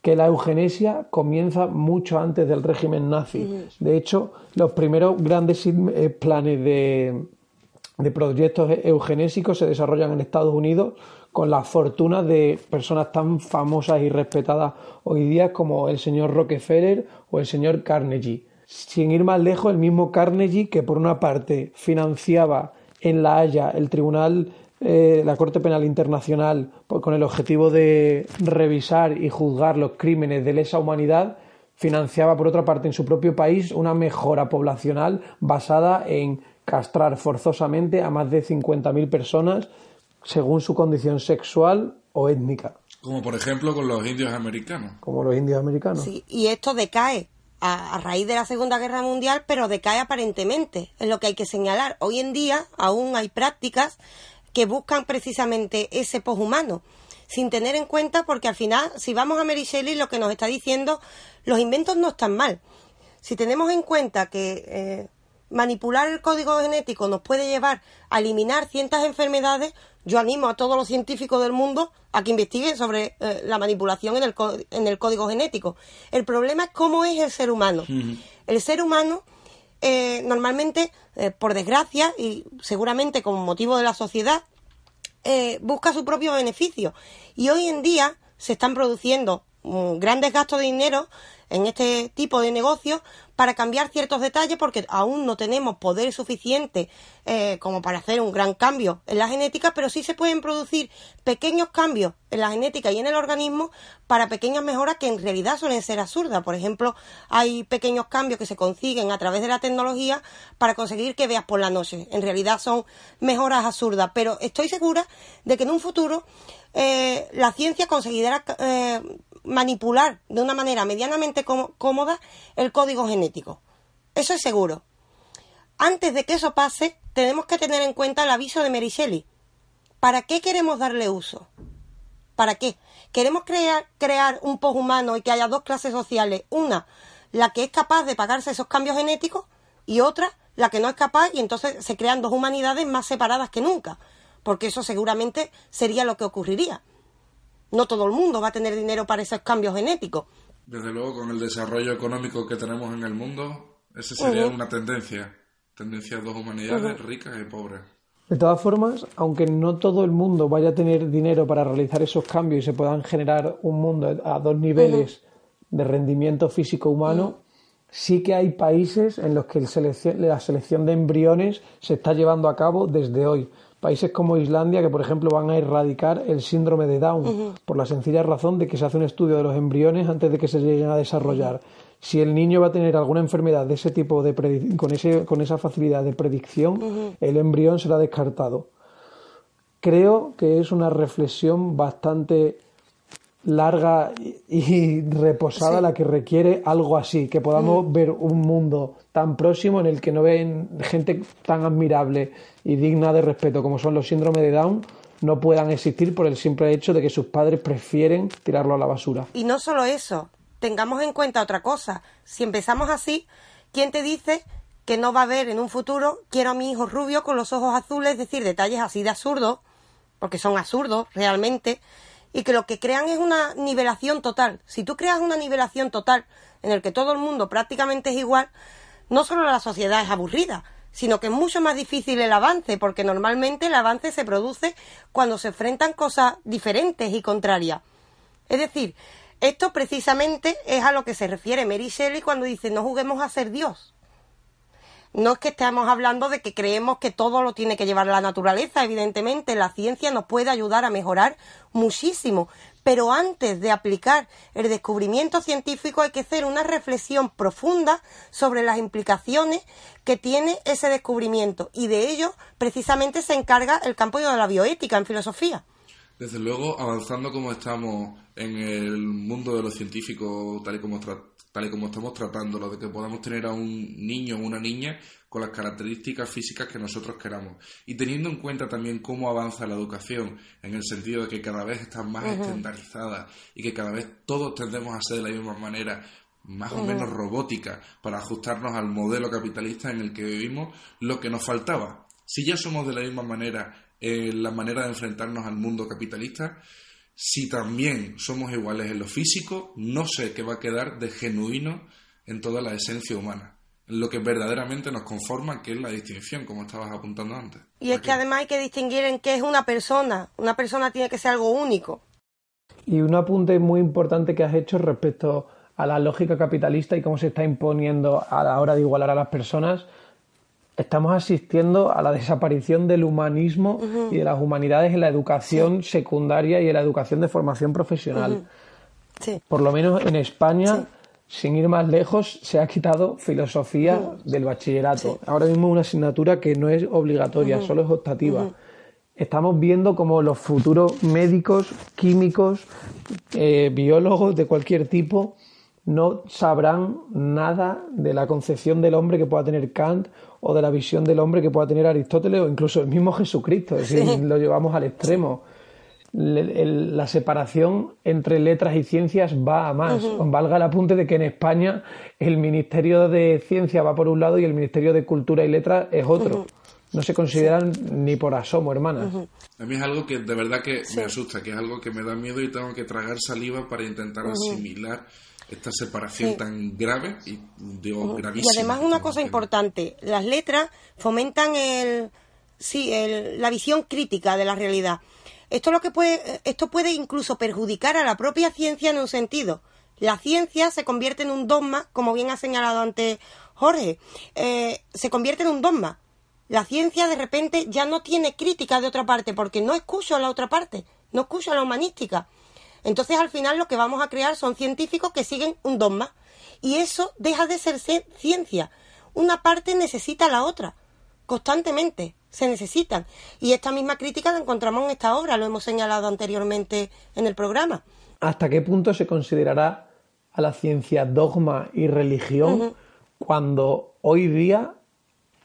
que la eugenesia comienza mucho antes del régimen nazi. De hecho, los primeros grandes eh, planes de, de proyectos eugenésicos se desarrollan en Estados Unidos con la fortuna de personas tan famosas y respetadas hoy día como el señor Rockefeller o el señor Carnegie. Sin ir más lejos, el mismo Carnegie que por una parte financiaba en La Haya el Tribunal eh, la Corte Penal Internacional pues, con el objetivo de revisar y juzgar los crímenes de lesa humanidad, financiaba por otra parte en su propio país una mejora poblacional basada en castrar forzosamente a más de 50.000 personas según su condición sexual o étnica. Como por ejemplo con los indios americanos. Como los indios americanos. Sí, y esto decae a, a, raíz de la Segunda Guerra Mundial, pero decae aparentemente, es lo que hay que señalar. Hoy en día aún hay prácticas que buscan precisamente ese poshumano, sin tener en cuenta, porque al final, si vamos a Mary Shelley, lo que nos está diciendo, los inventos no están mal. Si tenemos en cuenta que eh, manipular el código genético nos puede llevar a eliminar ciertas enfermedades, yo animo a todos los científicos del mundo a que investiguen sobre eh, la manipulación en el, en el, código genético. El problema es cómo es el ser humano. El ser humano eh, normalmente, eh, por desgracia, y seguramente como motivo de la sociedad, busca su propio beneficio. Y hoy en día se están produciendo mm, grandes gastos de dinero en este tipo de negocios para cambiar ciertos detalles porque aún no tenemos poder suficiente eh, como para hacer un gran cambio en la genética, pero sí se pueden producir pequeños cambios en la genética y en el organismo para pequeñas mejoras que en realidad suelen ser absurdas. Por ejemplo, hay pequeños cambios que se consiguen a través de la tecnología para conseguir que veas por la noche. En realidad son mejoras absurdas, pero estoy segura de que en un futuro eh, la ciencia conseguirá eh, manipular de una manera medianamente cómoda el código genético. Eso es seguro. Antes de que eso pase, tenemos que tener en cuenta el aviso de Mary. ¿Para qué queremos darle uso? ¿Para qué? ¿Queremos crear, crear un humano y que haya dos clases sociales? Una, la que es capaz de pagarse esos cambios genéticos y otra, la que no es capaz y entonces se crean dos humanidades más separadas que nunca, porque eso seguramente sería lo que ocurriría no todo el mundo va a tener dinero para esos cambios genéticos. Desde luego, con el desarrollo económico que tenemos en el mundo, esa sería una tendencia. Tendencia a dos humanidades ricas y pobres. De todas formas, aunque no todo el mundo vaya a tener dinero para realizar esos cambios y se puedan generar un mundo a dos niveles de rendimiento físico humano, sí que hay países en los que la selección de embriones se está llevando a cabo desde hoy países como Islandia que, por ejemplo, van a erradicar el síndrome de Down por la sencilla razón de que se hace un estudio de los embriones antes de que se lleguen a desarrollar. Si el niño va a tener alguna enfermedad de ese tipo, de con, ese, con esa facilidad de predicción, el embrión será descartado. Creo que es una reflexión bastante larga y reposada la que requiere algo así, que podamos ver un mundo tan próximo en el que no ven gente tan admirable y digna de respeto como son los síndromes de Down no puedan existir por el simple hecho de que sus padres prefieren tirarlo a la basura. Y no solo eso, tengamos en cuenta otra cosa. Si empezamos así, ¿quién te dice que no va a haber en un futuro quiero a mi hijo rubio con los ojos azules, es decir, detalles así de absurdos, porque son absurdos realmente, y que lo que crean es una nivelación total. Si tú creas una nivelación total en el que todo el mundo prácticamente es igual, no solo la sociedad es aburrida, sino que es mucho más difícil el avance, porque normalmente el avance se produce cuando se enfrentan cosas diferentes y contrarias. Es decir, esto precisamente es a lo que se refiere Mary Shelley cuando dice no juguemos a ser Dios. No es que estemos hablando de que creemos que todo lo tiene que llevar la naturaleza, evidentemente la ciencia nos puede ayudar a mejorar muchísimo, pero antes de aplicar el descubrimiento científico hay que hacer una reflexión profunda sobre las implicaciones que tiene ese descubrimiento y de ello precisamente se encarga el campo de la bioética en filosofía. Desde luego, avanzando como estamos en el mundo de los científicos, tal y como, tal y como estamos tratándolo, de que podamos tener a un niño o una niña con las características físicas que nosotros queramos. Y teniendo en cuenta también cómo avanza la educación, en el sentido de que cada vez está más estandarizada y que cada vez todos tendemos a ser de la misma manera, más o menos robótica, para ajustarnos al modelo capitalista en el que vivimos, lo que nos faltaba. Si ya somos de la misma manera en la manera de enfrentarnos al mundo capitalista, si también somos iguales en lo físico, no sé qué va a quedar de genuino en toda la esencia humana, en lo que verdaderamente nos conforma, que es la distinción, como estabas apuntando antes. Y es que además hay que distinguir en qué es una persona. Una persona tiene que ser algo único. Y un apunte muy importante que has hecho respecto a la lógica capitalista y cómo se está imponiendo a la hora de igualar a las personas estamos asistiendo a la desaparición del humanismo y de las humanidades en la educación secundaria y en la educación de formación profesional. Por lo menos en España, sin ir más lejos, se ha quitado filosofía del bachillerato. Ahora mismo es una asignatura que no es obligatoria, solo es optativa. Estamos viendo como los futuros médicos, químicos, eh, biólogos de cualquier tipo no sabrán nada de la concepción del hombre que pueda tener Kant o de la visión del hombre que pueda tener Aristóteles o incluso el mismo Jesucristo, es decir, lo llevamos al extremo. la separación entre letras y ciencias va a más. Valga el apunte de que en España el Ministerio de Ciencia va por un lado y el Ministerio de Cultura y Letras es otro. No se consideran ni por asomo, hermanas. A mí es algo que de verdad que me asusta, que es algo que me da miedo y tengo que tragar saliva para intentar asimilar esta separación tan grave y digo, gravísima. Y además una cosa importante, las letras fomentan el, sí, el, la visión crítica de la realidad. Esto lo que puede, esto puede incluso perjudicar a la propia ciencia en un sentido. La ciencia se convierte en un dogma, como bien ha señalado antes Jorge, eh, se convierte en un dogma. La ciencia de repente ya no tiene crítica de otra parte, porque no escucho a la otra parte, no escucho a la humanística. Entonces al final lo que vamos a crear son científicos que siguen un dogma. Y eso deja de ser ciencia. Una parte necesita a la otra. Constantemente. Se necesitan. Y esta misma crítica la encontramos en esta obra. Lo hemos señalado anteriormente en el programa. ¿Hasta qué punto se considerará a la ciencia dogma y religión cuando hoy día,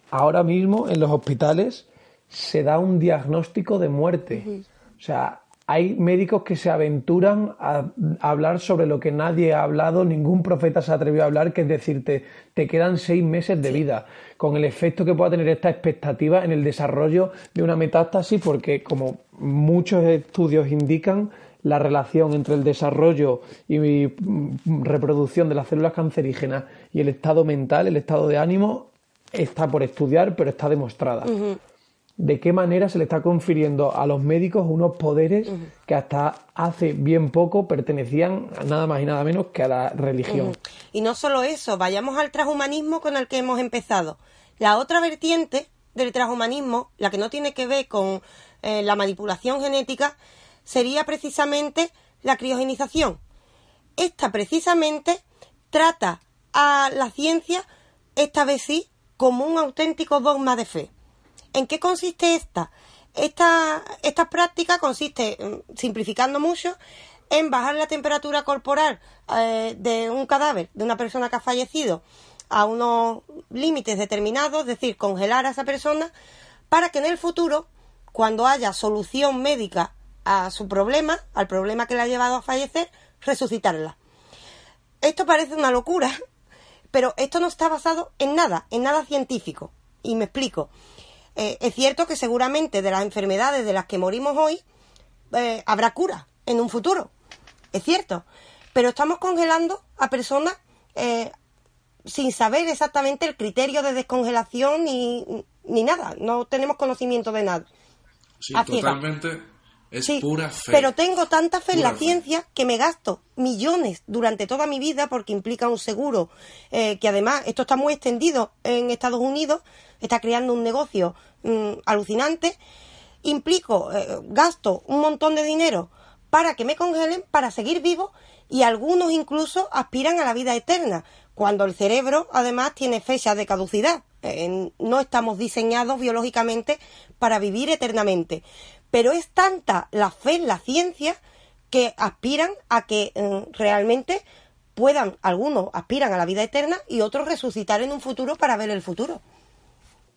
ahora mismo, en los hospitales, se da un diagnóstico de muerte? O sea, hay médicos que se aventuran a, hablar sobre lo que nadie ha hablado, ningún profeta se atrevió a hablar, que es decirte, te quedan seis meses de vida, con el efecto que pueda tener esta expectativa en el desarrollo de una metástasis, porque como muchos estudios indican, la relación entre el desarrollo y reproducción de las células cancerígenas y el estado mental, el estado de ánimo, está por estudiar, pero está demostrada de qué manera se le está confiriendo a los médicos unos poderes que hasta hace bien poco pertenecían nada más y nada menos que a la religión. Y no solo eso, vayamos al transhumanismo con el que hemos empezado. La otra vertiente del transhumanismo, la que no tiene que ver con eh, la manipulación genética, sería precisamente la criogenización. Esta precisamente trata a la ciencia, esta vez sí, como un auténtico dogma de fe. ¿En qué consiste esta? Esta, práctica consiste, mm, simplificando mucho, en bajar la temperatura corporal eh, de un cadáver, de una persona que ha fallecido, a unos límites determinados, es decir, congelar a esa persona, para que en el futuro, cuando haya solución médica a su problema, al problema que le ha llevado a fallecer, resucitarla. Esto parece una locura, pero esto no está basado en nada, en nada científico. Y me explico. Eh, es cierto que seguramente de las enfermedades de las que morimos hoy eh, habrá cura en un futuro. Es cierto. Pero estamos congelando a personas eh, sin saber exactamente el criterio de descongelación ni, ni, nada. No tenemos conocimiento de nada. Sí, totalmente, Es Sí, pura fe. Pero tengo tanta fe en la fe. ciencia que me gasto millones durante toda mi vida porque implica un seguro eh, que además esto está muy extendido en Estados Unidos, está creando un negocio mm, alucinante. Implico, eh, gasto un montón de dinero para que me congelen, para seguir vivo y algunos incluso aspiran a la vida eterna, cuando el cerebro además tiene fecha de caducidad. Eh, no estamos diseñados biológicamente para vivir eternamente. Pero es tanta la fe en la ciencia que aspiran a que mm, realmente puedan, algunos aspiran a la vida eterna y otros resucitar en un futuro para ver el futuro.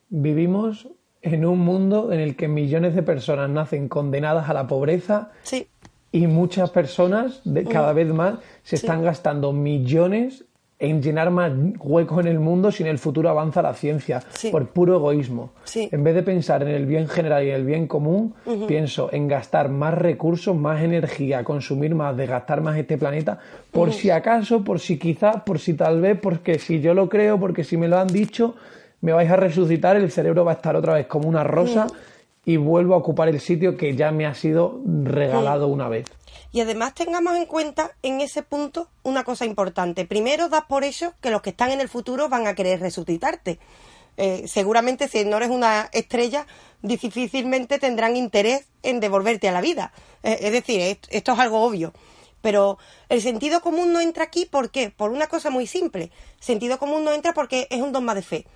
Vivimos en un mundo en el que millones de personas nacen condenadas a la pobreza Sí, y muchas personas de cada vez más se están gastando millones en llenar más huecos en el mundo si en el futuro avanza la ciencia Sí. por puro egoísmo. Sí. En vez de pensar en el bien general y el bien común, pienso en gastar más recursos, más energía, consumir más, desgastar más este planeta, por si acaso, por si quizás, por si tal vez, porque si yo lo creo, porque si me lo han dicho, me vais a resucitar, el cerebro va a estar otra vez como una rosa y vuelvo a ocupar el sitio que ya me ha sido regalado una vez. Y además tengamos en cuenta en ese punto una cosa importante. Primero, das por hecho que los que están en el futuro van a querer resucitarte. Eh, seguramente si no eres una estrella, difícilmente tendrán interés en devolverte a la vida. Eh, es decir, est- esto es algo obvio. Pero el sentido común no entra aquí, ¿por qué? Por una cosa muy simple. Sentido común no entra porque es un dogma de fe.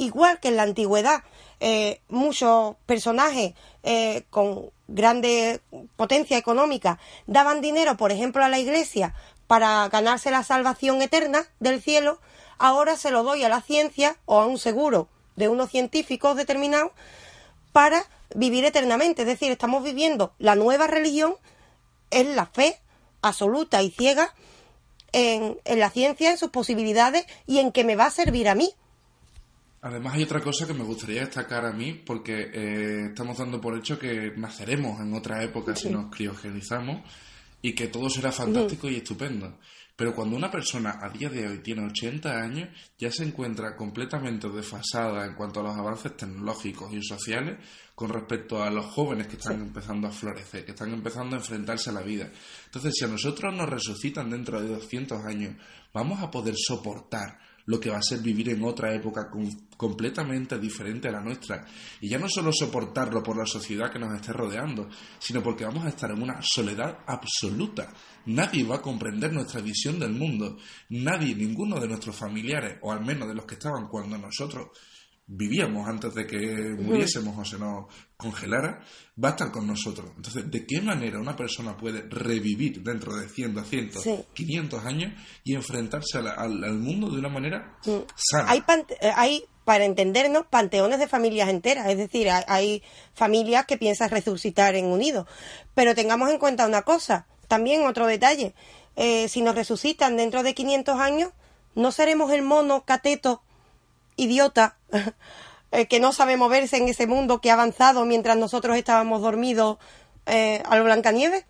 Igual que en la antigüedad, eh, muchos personajes eh, con grande potencia económica daban dinero, por ejemplo, a la iglesia para ganarse la salvación eterna del cielo, ahora se lo doy a la ciencia o a un seguro de unos científicos determinados para vivir eternamente. Es decir, estamos viviendo la nueva religión, es la fe absoluta y ciega en, en la ciencia, en sus posibilidades y en que me va a servir a mí. Además hay otra cosa que me gustaría destacar a mí, porque eh, estamos dando por hecho que naceremos en otra época si nos criogenizamos y que todo será fantástico y estupendo. Pero cuando una persona a día de hoy tiene 80 años, ya se encuentra completamente desfasada en cuanto a los avances tecnológicos y sociales con respecto a los jóvenes que están empezando a florecer, que están empezando a enfrentarse a la vida. Entonces, si a nosotros nos resucitan dentro de 200 años, vamos a poder soportar lo que va a ser vivir en otra época com- completamente diferente a la nuestra. Y ya no solo soportarlo por la sociedad que nos esté rodeando, sino porque vamos a estar en una soledad absoluta. Nadie va a comprender nuestra visión del mundo. Nadie, ninguno de nuestros familiares, o al menos de los que estaban cuando nosotros vivíamos antes de que muriésemos o se nos congelara, va a estar con nosotros. Entonces, ¿de qué manera una persona puede revivir dentro de 100, 200, Sí. 500 años y enfrentarse al, al mundo de una manera sana? Hay, eh, hay, para entendernos, panteones de familias enteras. Es decir, hay, hay familias que piensan resucitar en unidos. Pero tengamos en cuenta una cosa, también otro detalle. Eh, si nos resucitan dentro de 500 años, no seremos el mono cateto, idiota, eh, que no sabe moverse en ese mundo que ha avanzado mientras nosotros estábamos dormidos eh, a lo Blancanieves.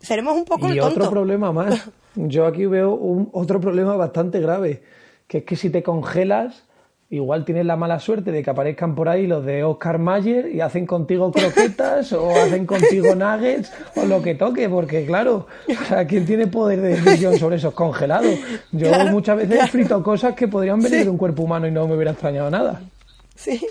Seremos un poco Y el tonto. otro problema más. Yo aquí veo un, otro problema bastante grave, que es que si te congelas, igual tienes la mala suerte de que aparezcan por ahí los de Oscar Mayer y hacen contigo croquetas o hacen contigo nuggets o lo que toque, porque claro, o sea, ¿quién tiene poder de decisión sobre esos congelados? Yo Claro, muchas veces claro. frito cosas que podrían venir Sí. de un cuerpo humano y no me hubiera extrañado nada. Sí.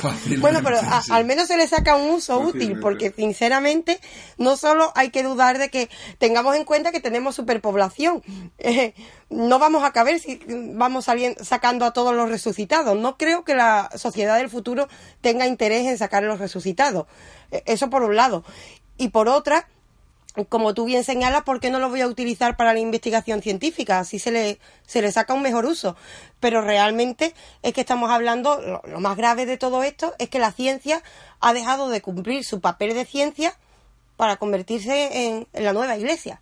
Fácilmente, Bueno, pero a- sí. al menos se le saca un uso útil, porque sinceramente no solo hay que dudar de que tengamos en cuenta que tenemos superpoblación. Eh, no vamos a caber si vamos saliendo, sacando a todos los resucitados. No creo que la sociedad del futuro tenga interés en sacar a los resucitados. Eh, Eso por un lado. Y por otra, como tú bien señalas, ¿por qué no lo voy a utilizar para la investigación científica? Así se le, se le saca un mejor uso. Pero realmente es que estamos hablando, lo, lo más grave de todo esto es que la ciencia ha dejado de cumplir su papel de ciencia para convertirse en, en la nueva iglesia,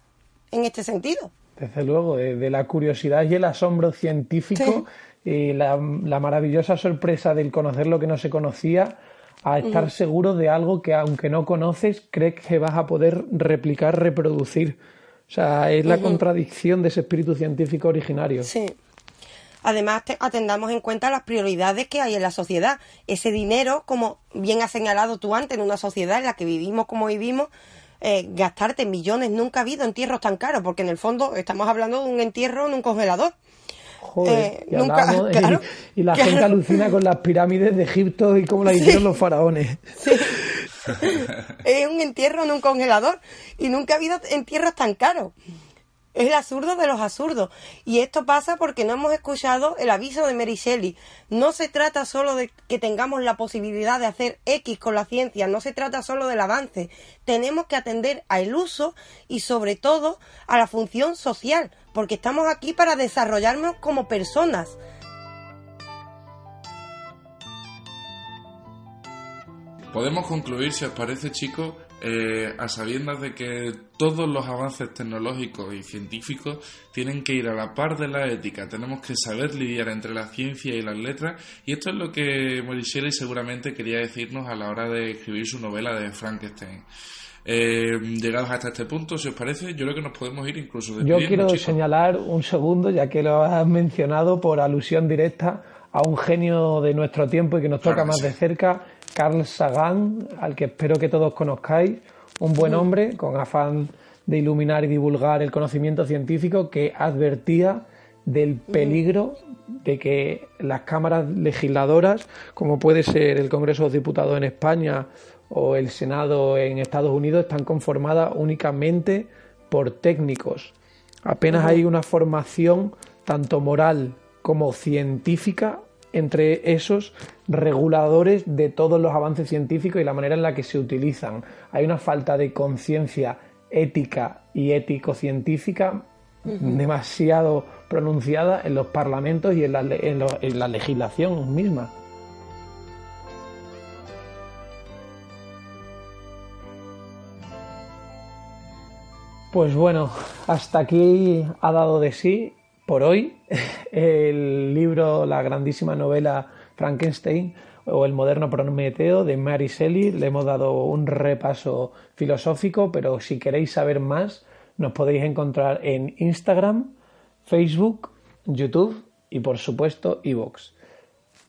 en este sentido. Desde luego, de, de la curiosidad y el asombro científico y la, la maravillosa sorpresa del conocer lo que no se conocía a estar seguro de algo que aunque no conoces, crees que vas a poder replicar, reproducir. O sea, es la contradicción de ese espíritu científico originario. Sí. además atendamos en cuenta las prioridades que hay en la sociedad. Ese dinero, como bien has señalado tú antes, en una sociedad en la que vivimos como vivimos, eh, gastarte millones nunca ha habido entierros tan caros, porque en el fondo estamos hablando de un entierro en un congelador. Joder, y, nunca, y, la gente alucina con las pirámides de Egipto y cómo las hicieron los faraones. es un entierro en un congelador y nunca ha habido entierros tan caros. Es el absurdo de los absurdos. Y esto pasa porque no hemos escuchado el aviso de Mary Shelley. No se trata solo de que tengamos la posibilidad de hacer X con la ciencia, no se trata solo del avance. Tenemos que atender al uso y sobre todo a la función social, porque estamos aquí para desarrollarnos como personas. Podemos concluir, si os parece, chicos, eh, a sabiendas de que todos los avances tecnológicos y científicos tienen que ir a la par de la ética, tenemos que saber lidiar entre la ciencia y las letras, y esto es lo que Mary Shelley seguramente quería decirnos a la hora de escribir su novela de Frankenstein. Eh, llegados hasta este punto, si os parece, yo creo que nos podemos ir incluso de Yo quiero señalar un segundo, ya que lo has mencionado por alusión directa a un genio de nuestro tiempo y que nos toca más de cerca, Carl Sagan, al que espero que todos conozcáis, un buen hombre con afán de iluminar y divulgar el conocimiento científico que advertía del peligro de que las cámaras legisladoras, como puede ser el Congreso de los Diputados en España o el Senado en Estados Unidos, están conformadas únicamente por técnicos. Apenas hay una formación tanto moral como científica entre esos reguladores de todos los avances científicos y la manera en la que se utilizan. Hay una falta de conciencia ética y ético-científica demasiado pronunciada en los parlamentos y en la, en la legislación misma. Pues bueno, hasta aquí ha dado de sí por hoy el libro, la grandísima novela Frankenstein o El moderno Prometeo de Mary Shelley. Le hemos dado un repaso filosófico, pero si queréis saber más, nos podéis encontrar en Instagram, Facebook, YouTube y por supuesto iVoox.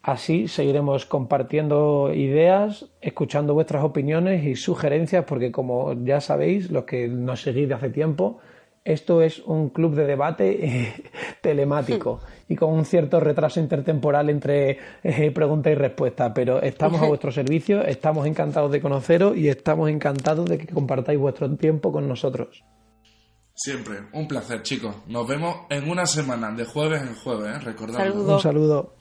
Así seguiremos compartiendo ideas, escuchando vuestras opiniones y sugerencias, porque como ya sabéis, los que nos seguís de hace tiempo, esto es un club de debate eh, telemático y con un cierto retraso intertemporal entre eh, pregunta y respuesta, pero estamos a vuestro servicio, estamos encantados de conoceros y estamos encantados de que compartáis vuestro tiempo con nosotros. Siempre, un placer chicos. Nos vemos en una semana, de jueves en jueves, ¿eh? recordad. Un saludo.